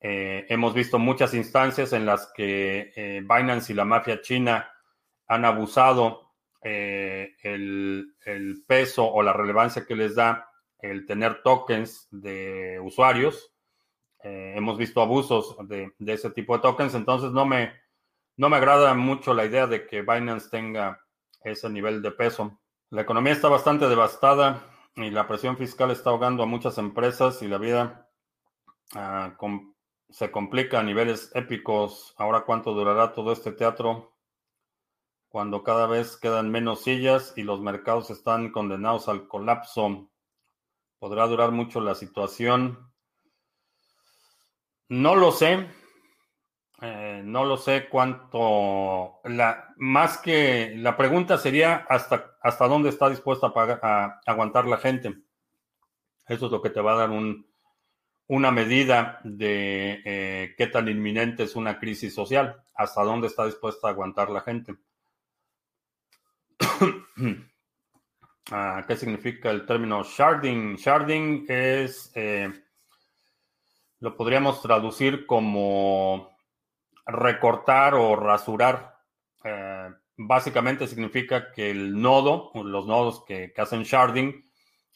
A: eh, hemos visto muchas instancias en las que eh, Binance y la mafia china han abusado el, peso o la relevancia que les da el tener tokens de usuarios. Hemos visto abusos de, de, ese tipo de tokens, entonces no me, no me agrada mucho la idea de que Binance tenga ese nivel de peso. La economía está bastante devastada y la presión fiscal está ahogando a muchas empresas y la vida ah, se complica a niveles épicos. Ahora, ¿cuánto durará todo este teatro? Cuando cada vez quedan menos sillas y los mercados están condenados al colapso. ¿Podrá durar mucho la situación? No lo sé. Eh, no lo sé cuánto. La, más que la pregunta sería hasta, hasta dónde está dispuesta a, aguantar la gente. Eso es lo que te va a dar un, una medida de eh, qué tan inminente es una crisis social. Hasta dónde está dispuesta a aguantar la gente. Ah, ¿Qué significa el término sharding? Sharding es, eh, lo podríamos traducir como recortar o rasurar. Eh, básicamente significa que el nodo, los nodos que, hacen sharding,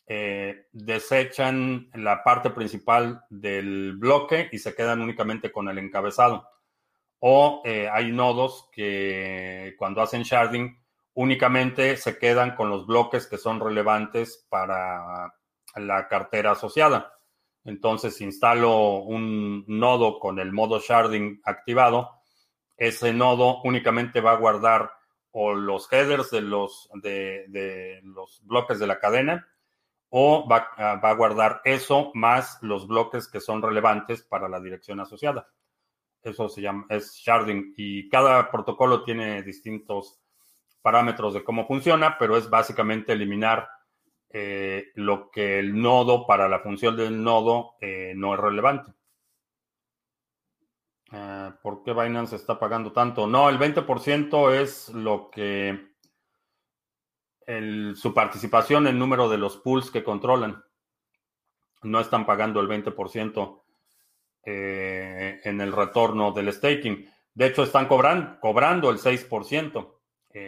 A: eh, desechan la parte principal del bloque y se quedan únicamente con el encabezado. O eh, hay nodos que cuando hacen sharding únicamente se quedan con los bloques que son relevantes para la cartera asociada. Entonces, instalo un nodo con el modo sharding activado, ese nodo únicamente va a guardar o los headers de los, de, los bloques de la cadena o va, ah, va, a guardar eso más los bloques que son relevantes para la dirección asociada. Eso se llama, es sharding y cada protocolo tiene distintos parámetros de cómo funciona, pero es básicamente eliminar eh, lo que el nodo para la función del nodo eh, no es relevante. Eh, ¿Por qué Binance está pagando tanto? No, el 20% es lo que su participación en número de los pools que controlan. No están pagando el 20% en el retorno del staking. De hecho, están cobrando el 6%.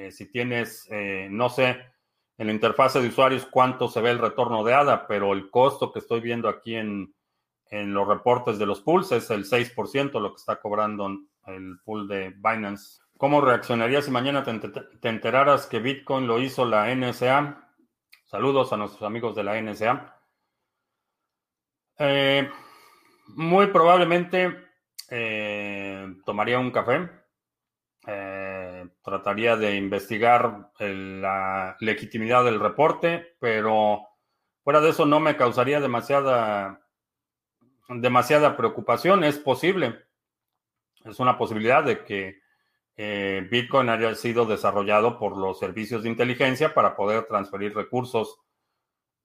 A: si tienes, no sé, en la interfase de usuarios cuánto se ve el retorno de ADA, pero el costo que estoy viendo aquí en, los reportes de los pools es el 6% lo que está cobrando el pool de Binance. ¿Cómo reaccionarías si mañana te, enteraras que Bitcoin lo hizo la NSA? Saludos a nuestros amigos de la NSA. Eh, muy probablemente eh, tomaría un café. Trataría de investigar la legitimidad del reporte, pero fuera de eso no me causaría demasiada, demasiada preocupación. Es posible, es una posibilidad de que eh, Bitcoin haya sido desarrollado por los servicios de inteligencia para poder transferir recursos.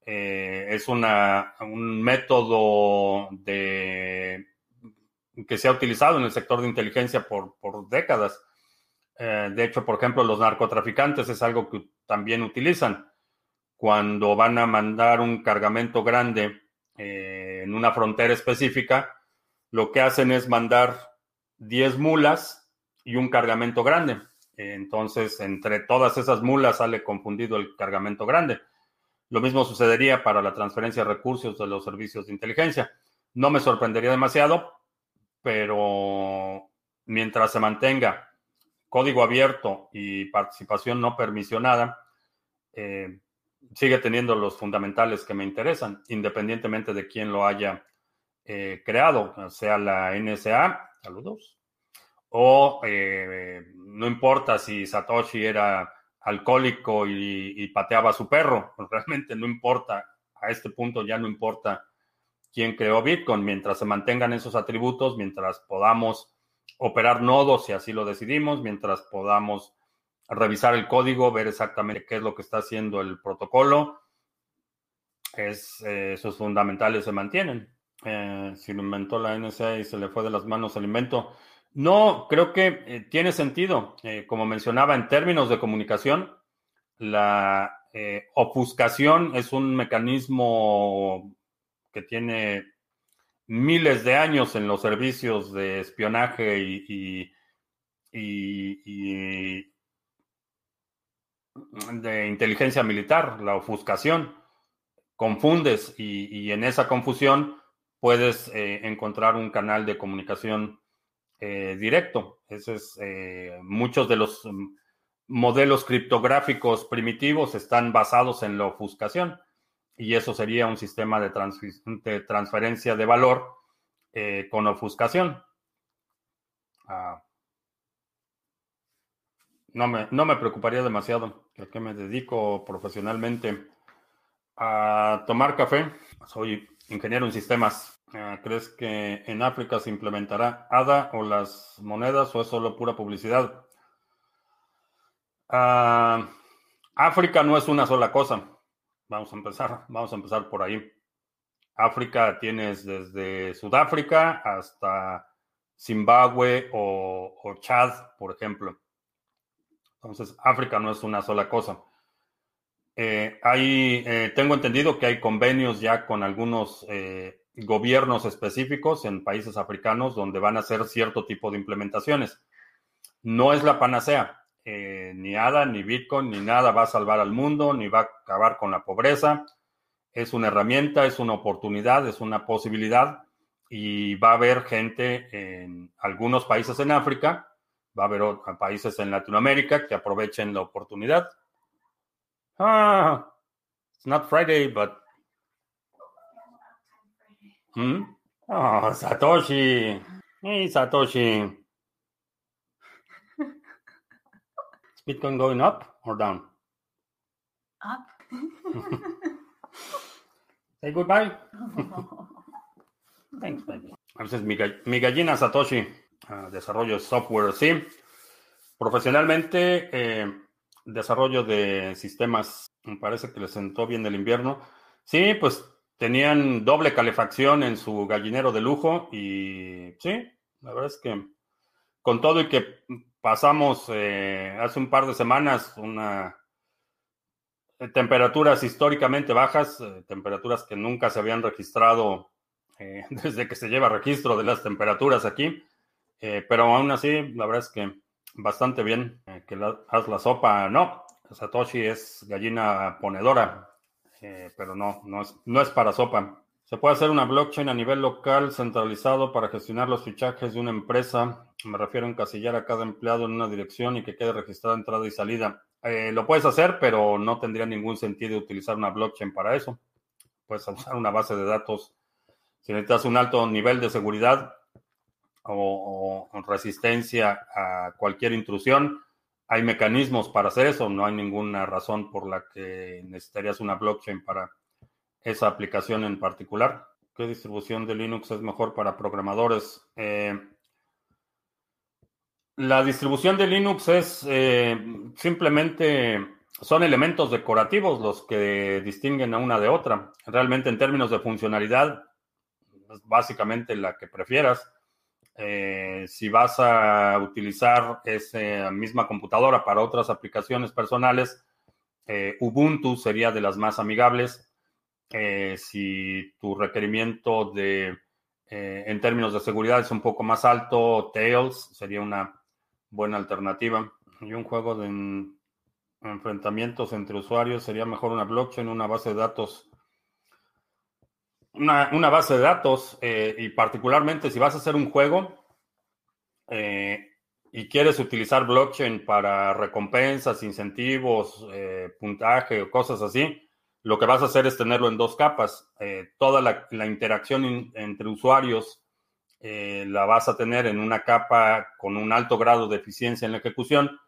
A: Eh, es una, un método de, que se ha utilizado en el sector de inteligencia por, por décadas Eh, de hecho, por ejemplo, los narcotraficantes es algo que también utilizan. Cuando van a mandar un cargamento grande eh, en una frontera específica, lo que hacen es mandar 10 mulas y un cargamento grande. Entonces, entre todas esas mulas sale confundido el cargamento grande. Lo mismo sucedería para la transferencia de recursos de los servicios de inteligencia. No me sorprendería demasiado, pero mientras se mantenga código abierto y participación no permisionada, eh, sigue teniendo los fundamentales que me interesan, independientemente de quién lo haya eh, creado, sea la NSA, saludos, o eh, no importa si Satoshi era alcohólico y, pateaba a su perro, realmente no importa, a este punto ya no importa quién creó Bitcoin, mientras se mantengan esos atributos, mientras podamos operar nodos si así lo decidimos, mientras podamos revisar el código, ver exactamente qué es lo que está haciendo el protocolo, es, eh, esos fundamentales se mantienen. Eh, si lo inventó la NSA y se le fue de las manos el invento, no, creo que eh, tiene sentido. Como mencionaba, en términos de comunicación, la ofuscación es un mecanismo que tiene miles de años en los servicios de espionaje y, de inteligencia militar, la ofuscación. Confundes y, en esa confusión puedes encontrar un canal de comunicación eh, directo. Ese es, eh, muchos de los mm, modelos criptográficos primitivos están basados en la ofuscación y eso sería un sistema de, transferencia de valor eh, con ofuscación. Ah. no, me, no me preocuparía demasiado, que me dedico profesionalmente a tomar café. Soy ingeniero en sistemas. Ah, ¿Crees que en África se implementará ADA o las monedas o es solo pura publicidad? Ah, África no es una sola cosa. Vamos a empezar, vamos a empezar por ahí. África tienes desde Sudáfrica hasta Zimbabue o, Chad, por ejemplo. Entonces, África no es una sola cosa. Eh, eh, tengo entendido que hay convenios ya con algunos eh, gobiernos específicos en países africanos donde van a hacer cierto tipo de implementaciones. No es la panacea. Eh, ni ADA, ni Bitcoin, ni nada va a salvar al mundo, ni va a acabar con la pobreza. Es una herramienta, es una oportunidad, es una posibilidad y va a haber gente en algunos países en África, va a haber países en Latinoamérica que aprovechen la oportunidad. Ah, it's not Friday, but Hmm? Oh, Satoshi. Hey, Satoshi. Bitcoin going up or down?
B: Up.
A: Say goodbye. Thanks, baby. A veces mi, gallina Satoshi, uh, desarrollo de software, sí. Profesionalmente, eh, desarrollo de sistemas, me parece que le sentó bien el invierno. Sí, pues Tenían doble calefacción en su gallinero de lujo y sí, la verdad es que con todo y que pasamos eh, hace un par de semanas una eh, temperaturas históricamente bajas, eh, temperaturas que nunca se habían registrado desde que se lleva registro de las temperaturas aquí, pero aún así, la verdad es que bastante bien que haz la sopa. No, Satoshi es gallina ponedora, pero no, no es, no es para sopa. Se puede hacer una blockchain a nivel local centralizado para gestionar los fichajes de una empresa. Me refiero a encasillar a cada empleado en una dirección y que quede registrada entrada y salida. Eh, lo puedes hacer, pero no tendría ningún sentido utilizar una blockchain para eso. Puedes usar una base de datos. Si necesitas un alto nivel de seguridad o resistencia a cualquier intrusión, hay mecanismos para hacer eso, no hay ninguna razón por la que necesitarías una blockchain para esa aplicación en particular. ¿Qué distribución de Linux es mejor para programadores? Eh, la distribución de Linux es eh, simplemente, son elementos decorativos los que distinguen a una de otra. Realmente en términos de funcionalidad, es básicamente la que prefieras. Eh, si vas a utilizar esa misma computadora para otras aplicaciones personales, Ubuntu sería de las más amigables. Si tu requerimiento de, en términos de seguridad es un poco más alto, Tails sería una buena alternativa. Y un juego de enfrentamientos entre usuarios sería mejor una blockchain, una base de datos una, base de datos eh, y particularmente si vas a hacer un juego eh, y quieres utilizar blockchain para recompensas, incentivos, eh, puntaje o cosas así, lo que vas a hacer es tenerlo en dos capas. toda la, interacción entre usuarios la vas a tener en una capa con un alto grado de eficiencia en la ejecución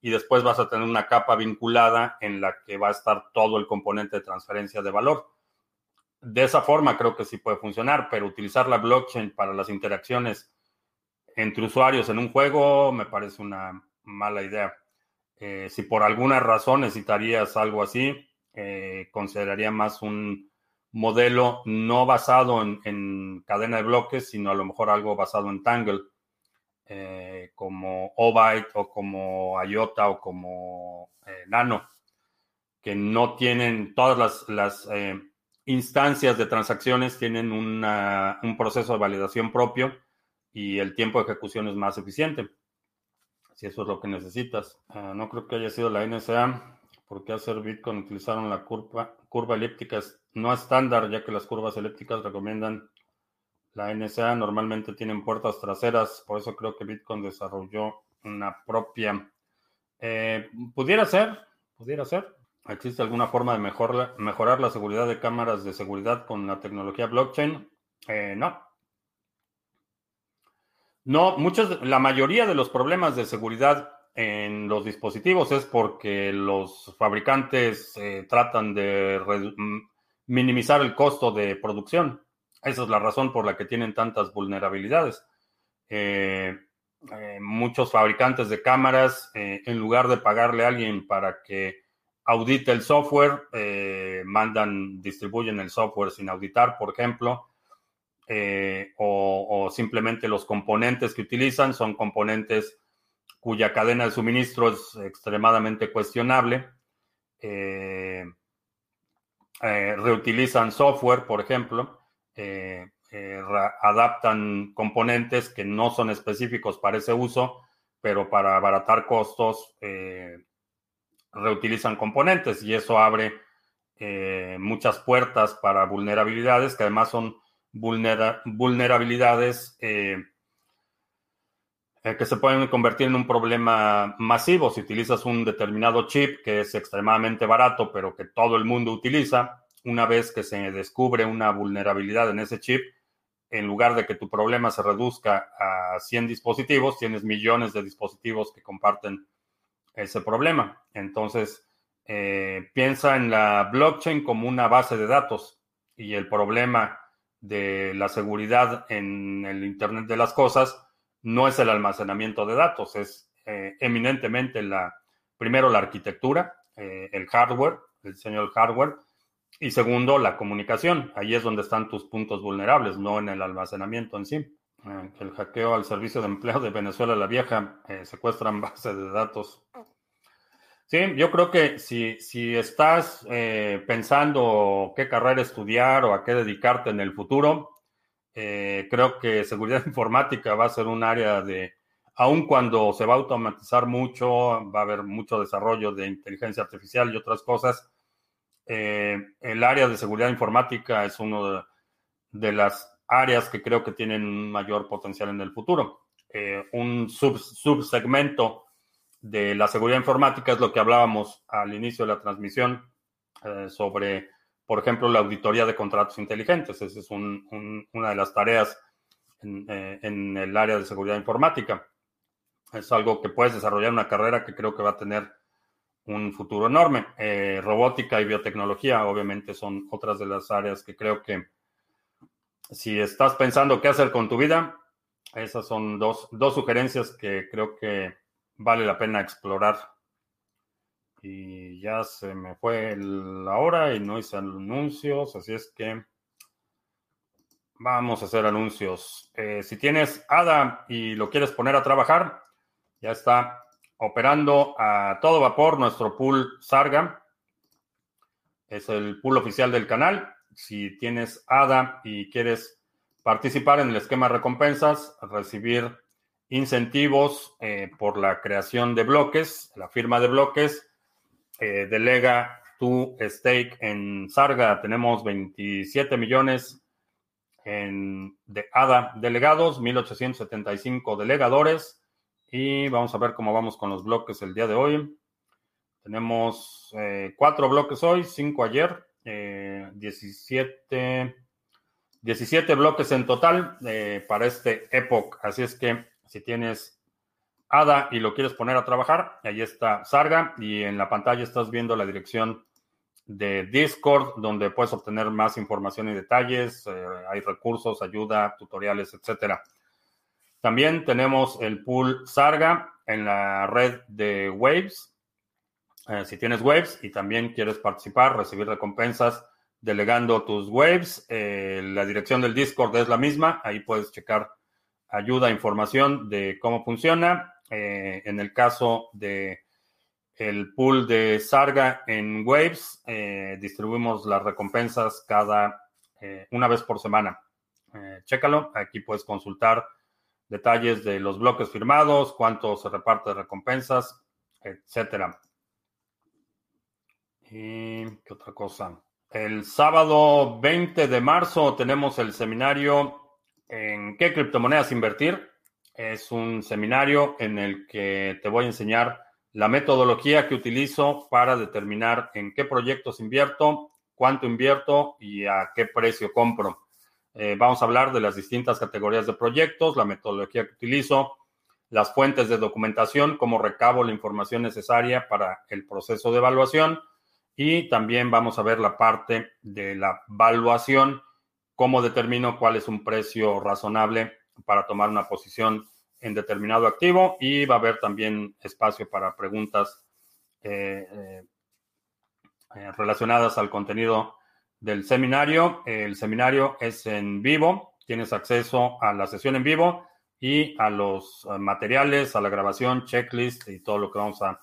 A: y después vas a tener una capa vinculada en la que va a estar todo el componente de transferencia de valor de esa forma creo que sí puede funcionar, pero utilizar la blockchain para las interacciones entre usuarios en un juego me parece una mala idea. Eh, si por alguna razón necesitarías algo así, eh, consideraría más un modelo no basado en, cadena de bloques, sino a lo mejor algo basado en Tangle, eh, como Obyte o como IOTA o como Nano, que no tienen todas las, las instancias de transacciones tienen un proceso de validación propio y el tiempo de ejecución es más eficiente. Si eso es lo que necesitas. Ah, no creo que haya sido la NSA. Porque hacer Bitcoin utilizaron la curva, curva elíptica no estándar, ya que las curvas elípticas recomiendan la NSA? Normalmente tienen puertas traseras, por eso creo que Bitcoin desarrolló una propia. Eh, pudiera ser, pudiera ser. ¿Existe alguna forma de mejorar la seguridad de cámaras de seguridad con la tecnología blockchain? Eh, no. No, muchos, la mayoría de los problemas de seguridad en los dispositivos es porque los fabricantes eh, tratan de minimizar el costo de producción. Esa es la razón por la que tienen tantas vulnerabilidades. Eh, muchos fabricantes de cámaras, en lugar de pagarle a alguien para que audita el software, eh, mandan, distribuyen el software sin auditar, por ejemplo, eh, o, simplemente los componentes que utilizan son componentes cuya cadena de suministro es extremadamente cuestionable. Eh, reutilizan software, por ejemplo, adaptan componentes que no son específicos para ese uso, pero para abaratar costos reutilizan componentes y eso abre eh, muchas puertas para vulnerabilidades que además son vulnerabilidades eh, que se pueden convertir en un problema masivo si utilizas un determinado chip que es extremadamente barato pero que todo el mundo utiliza. Una vez que se descubre una vulnerabilidad en ese chip, en lugar de que tu problema se reduzca a 100 dispositivos, tienes millones de dispositivos que comparten ese problema. Entonces, eh, piensa en la blockchain como una base de datos y el problema de la seguridad en el Internet de las Cosas no es el almacenamiento de datos, es eh, eminentemente la, primero la arquitectura, eh, el hardware, el diseño del hardware, y segundo, la comunicación. Ahí es donde están tus puntos vulnerables, no en el almacenamiento en sí. el hackeo al servicio de empleo de Venezuela la Vieja secuestran bases de datos Sí, yo creo que si, si estás eh, pensando qué carrera estudiar o a qué dedicarte en el futuro, eh, creo que seguridad informática va a ser un área de, aun cuando se va a automatizar mucho, va a haber mucho desarrollo de inteligencia artificial y otras cosas, eh, el área de seguridad informática es uno de, de, las áreas que creo que tienen mayor potencial en el futuro. un sub, subsegmento de la seguridad informática es lo que hablábamos al inicio de la transmisión eh, sobre, por ejemplo, la auditoría de contratos inteligentes. Esa es una de las tareas eh, en, el área de seguridad informática. Es algo que puedes desarrollar una carrera que creo que va a tener un futuro enorme. Eh, robótica y biotecnología, obviamente, son otras de las áreas que creo que si estás pensando qué hacer con tu vida, esas son dos, dos sugerencias que creo que vale la pena explorar. Y ya se me fue la hora y no hice anuncios, así es que Vamos a hacer anuncios. Eh, si tienes ADA y lo quieres poner a trabajar, ya está operando a todo vapor nuestro pool Sarga. Es el pool oficial del canal. Si tienes ADA y quieres participar en el esquema de recompensas, recibir incentivos eh, por la creación de bloques, la firma de bloques, eh, delega tu stake en Sarga. Tenemos 27 millones en, de ADA delegados, 1875 delegadores y vamos a ver cómo vamos con los bloques el día de hoy. Tenemos eh, cuatro bloques hoy, cinco ayer, 17, 17 bloques en total eh, para este Epoch. Así es que si tienes ADA y lo quieres poner a trabajar, ahí está Sarga y en la pantalla estás viendo la dirección de Discord donde puedes obtener más información y detalles. Eh, hay recursos, ayuda, tutoriales, etcétera. También tenemos el pool Sarga en la red de Waves. Eh, si tienes Waves y también quieres participar, recibir recompensas delegando tus Waves, eh, la dirección del Discord es la misma. Ahí puedes checar ayuda, información de cómo funciona. Eh, en el caso de el pool de Sarga en Waves, distribuimos las recompensas cada una vez por semana. chécalo, aquí puedes consultar detalles de los bloques firmados, cuánto se reparte de recompensas, etcétera. ¿Y qué otra cosa? El sábado 20 de marzo tenemos el seminario en qué criptomonedas invertir. Es un seminario en el que te voy a enseñar la metodología que utilizo para determinar en qué proyectos invierto, cuánto invierto y a qué precio compro. Eh, vamos a hablar de las distintas categorías de proyectos, la metodología que utilizo, las fuentes de documentación, cómo recabo la información necesaria para el proceso de evaluación y también vamos a ver la parte de la evaluación, cómo determino cuál es un precio razonable para tomar una posición en determinado activo y va a haber también espacio para preguntas eh, eh, relacionadas al contenido del seminario. El seminario es en vivo, tienes acceso a la sesión en vivo y a los eh, materiales, a la grabación, checklist y todo lo que vamos a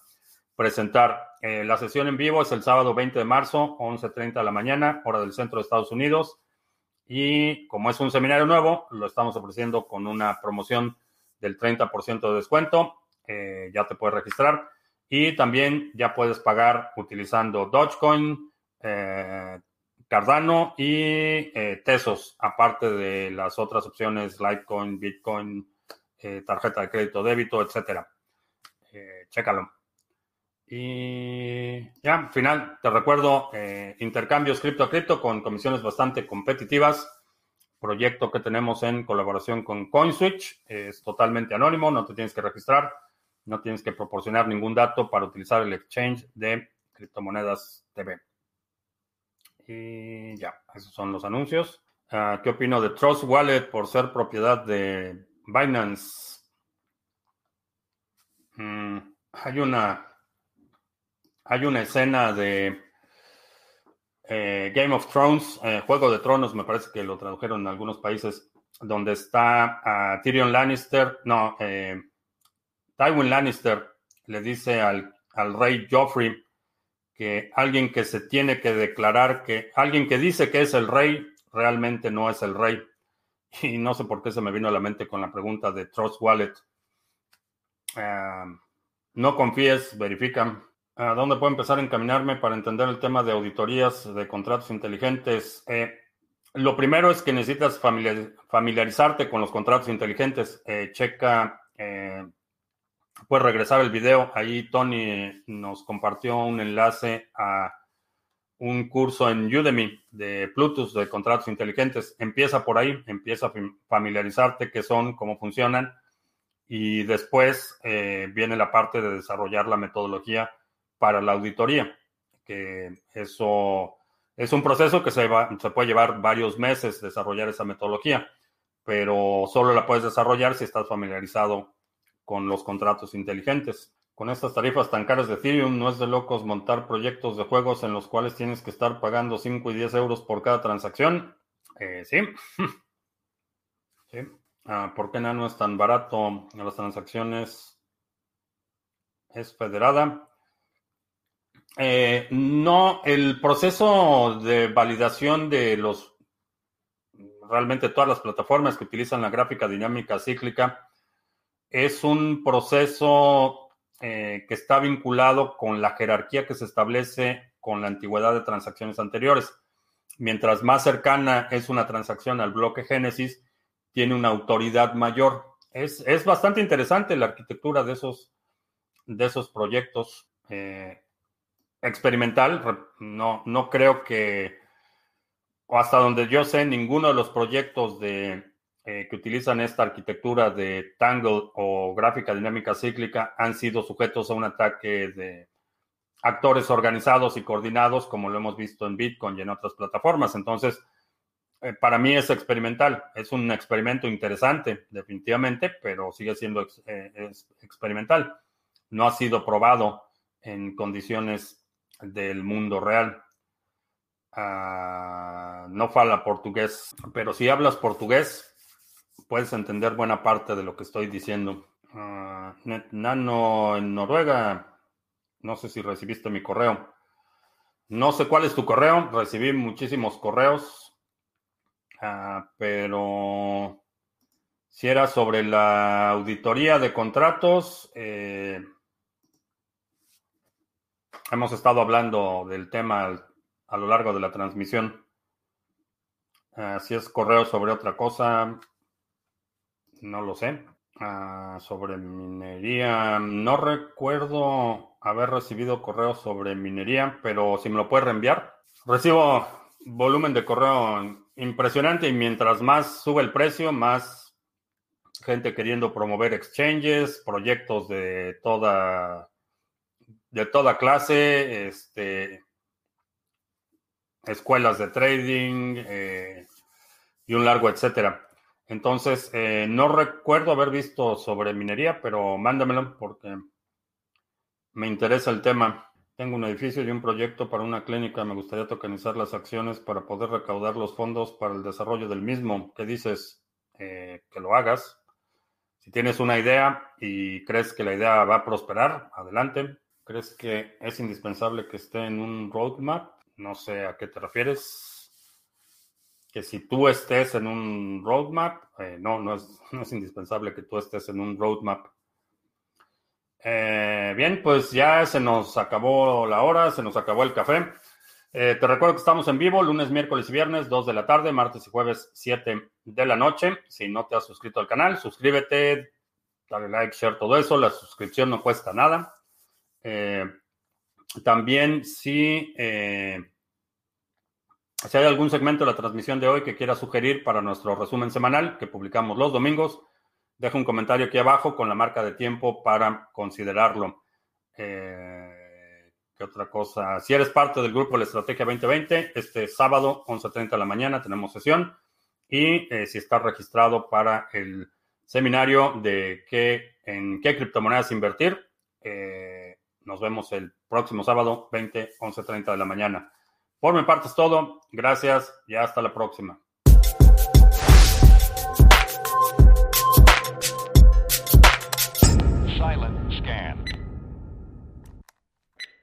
A: presentar. Eh, la sesión en vivo es el sábado 20 de marzo, 11.30 de la mañana, hora del centro de Estados Unidos. Y como es un seminario nuevo, lo estamos ofreciendo con una promoción del 30% de descuento. Eh, ya te puedes registrar. Y también ya puedes pagar utilizando Dogecoin, Cardano y eh, Tesos, aparte de las otras opciones Litecoin, Bitcoin, eh, tarjeta de crédito, débito, etcétera. Eh, chécalo. Y ya, al final, te recuerdo, intercambios cripto a cripto con comisiones bastante competitivas. Proyecto que tenemos en colaboración con CoinSwitch. Es totalmente anónimo, no te tienes que registrar, no tienes que proporcionar ningún dato para utilizar el exchange de criptomonedas TV. Y ya, esos son los anuncios. Ah, ¿Qué opino de Trust Wallet por ser propiedad de Binance? Mm, hay una hay una escena de eh, Game of Thrones, eh, Juego de Tronos, me parece que lo tradujeron en algunos países, donde está Tyrion Lannister, no, eh, Tywin Lannister le dice al, al rey Joffrey, que alguien que se tiene que declarar que alguien que dice que es el rey realmente no es el rey. Y no sé por qué se me vino a la mente con la pregunta de Trust Wallet. No confíes, verifica. ¿A dónde puedo empezar a encaminarme para entender el tema de auditorías de contratos inteligentes? Eh, lo primero es que necesitas familiarizarte con los contratos inteligentes. Eh, checa eh, Puedes regresar el video. Ahí Tony nos compartió un enlace a un curso en Udemy de Plutus de contratos inteligentes. Empieza por ahí, empieza a familiarizarte qué son, cómo funcionan y después eh, viene la parte de desarrollar la metodología para la auditoría, que eso es un proceso que se, va, se puede llevar varios meses desarrollar esa metodología, pero solo la puedes desarrollar si estás familiarizado con los contratos inteligentes. Con estas tarifas tan caras de Ethereum, no es de locos montar proyectos de juegos en los cuales tienes que estar pagando 5 y 10 euros por cada transacción. Eh, sí. Sí. Ah, ¿Por qué Nano es tan barato las transacciones? Es federada. Eh, no, el proceso de validación de los realmente todas las plataformas que utilizan la gráfica dinámica cíclica es un proceso eh, que está vinculado con la jerarquía que se establece con la antigüedad de transacciones anteriores. Mientras más cercana es una transacción al bloque Génesis, tiene una autoridad mayor. Es, es bastante interesante la arquitectura de esos, de esos proyectos. Eh, experimental. No, no creo que, o hasta donde yo sé, ninguno de los proyectos de, eh, que utilizan esta arquitectura de Tangle o gráfica dinámica cíclica han sido sujetos a un ataque de actores organizados y coordinados, como lo hemos visto en Bitcoin y en otras plataformas. Entonces, eh, para mí es experimental. Es un experimento interesante, definitivamente, pero sigue siendo eh, experimental. No ha sido probado en condiciones del mundo real. Uh, no fala portugués, pero si hablas portugués, puedes entender buena parte de lo que estoy diciendo. Uh, Nano en Noruega, no sé si recibiste mi correo. No sé cuál es tu correo, recibí muchísimos correos, uh, pero si era sobre la auditoría de contratos, eh, Hemos estado hablando del tema a lo largo de la transmisión. Si es correo sobre otra cosa, no lo sé. Ah, sobre minería, no recuerdo haber recibido correo sobre minería, pero si me lo puedes reenviar. Recibo volumen de correo impresionante y mientras más sube el precio, más gente queriendo promover exchanges, proyectos de toda de toda clase, este, escuelas de trading eh, y un largo etcétera. Entonces, eh, no recuerdo haber visto sobre minería, pero mándamelo porque me interesa el tema. Tengo un edificio y un proyecto para una clínica. Me gustaría tokenizar las acciones para poder recaudar los fondos para el desarrollo del mismo. ¿Qué dices? Eh, que lo hagas. Si tienes una idea y crees que la idea va a prosperar, adelante. ¿Crees que es indispensable que esté en un roadmap? No sé a qué te refieres. Que si tú estés en un roadmap, eh, no, no es, no es, indispensable que tú estés en un roadmap. Eh, bien, pues ya se nos acabó la hora, se nos acabó el café. Eh, te recuerdo que estamos en vivo lunes, miércoles y viernes, 2 de la tarde, martes y jueves, 7 de la noche. Si no te has suscrito al canal, suscríbete, dale like, share, todo eso. La suscripción no cuesta nada. Eh, también si, eh, si hay algún segmento de la transmisión de hoy que quiera sugerir para nuestro resumen semanal que publicamos los domingos, deja un comentario aquí abajo con la marca de tiempo para considerarlo. Eh, ¿Qué otra cosa? Si eres parte del grupo de la Estrategia 2020, este sábado, 11.30 de la mañana, tenemos sesión. Y si estás registrado para el seminario de qué, en qué criptomonedas invertir, nos vemos el próximo sábado, 20, 11.30 de la mañana. Por mi parte es todo. Gracias y hasta la próxima.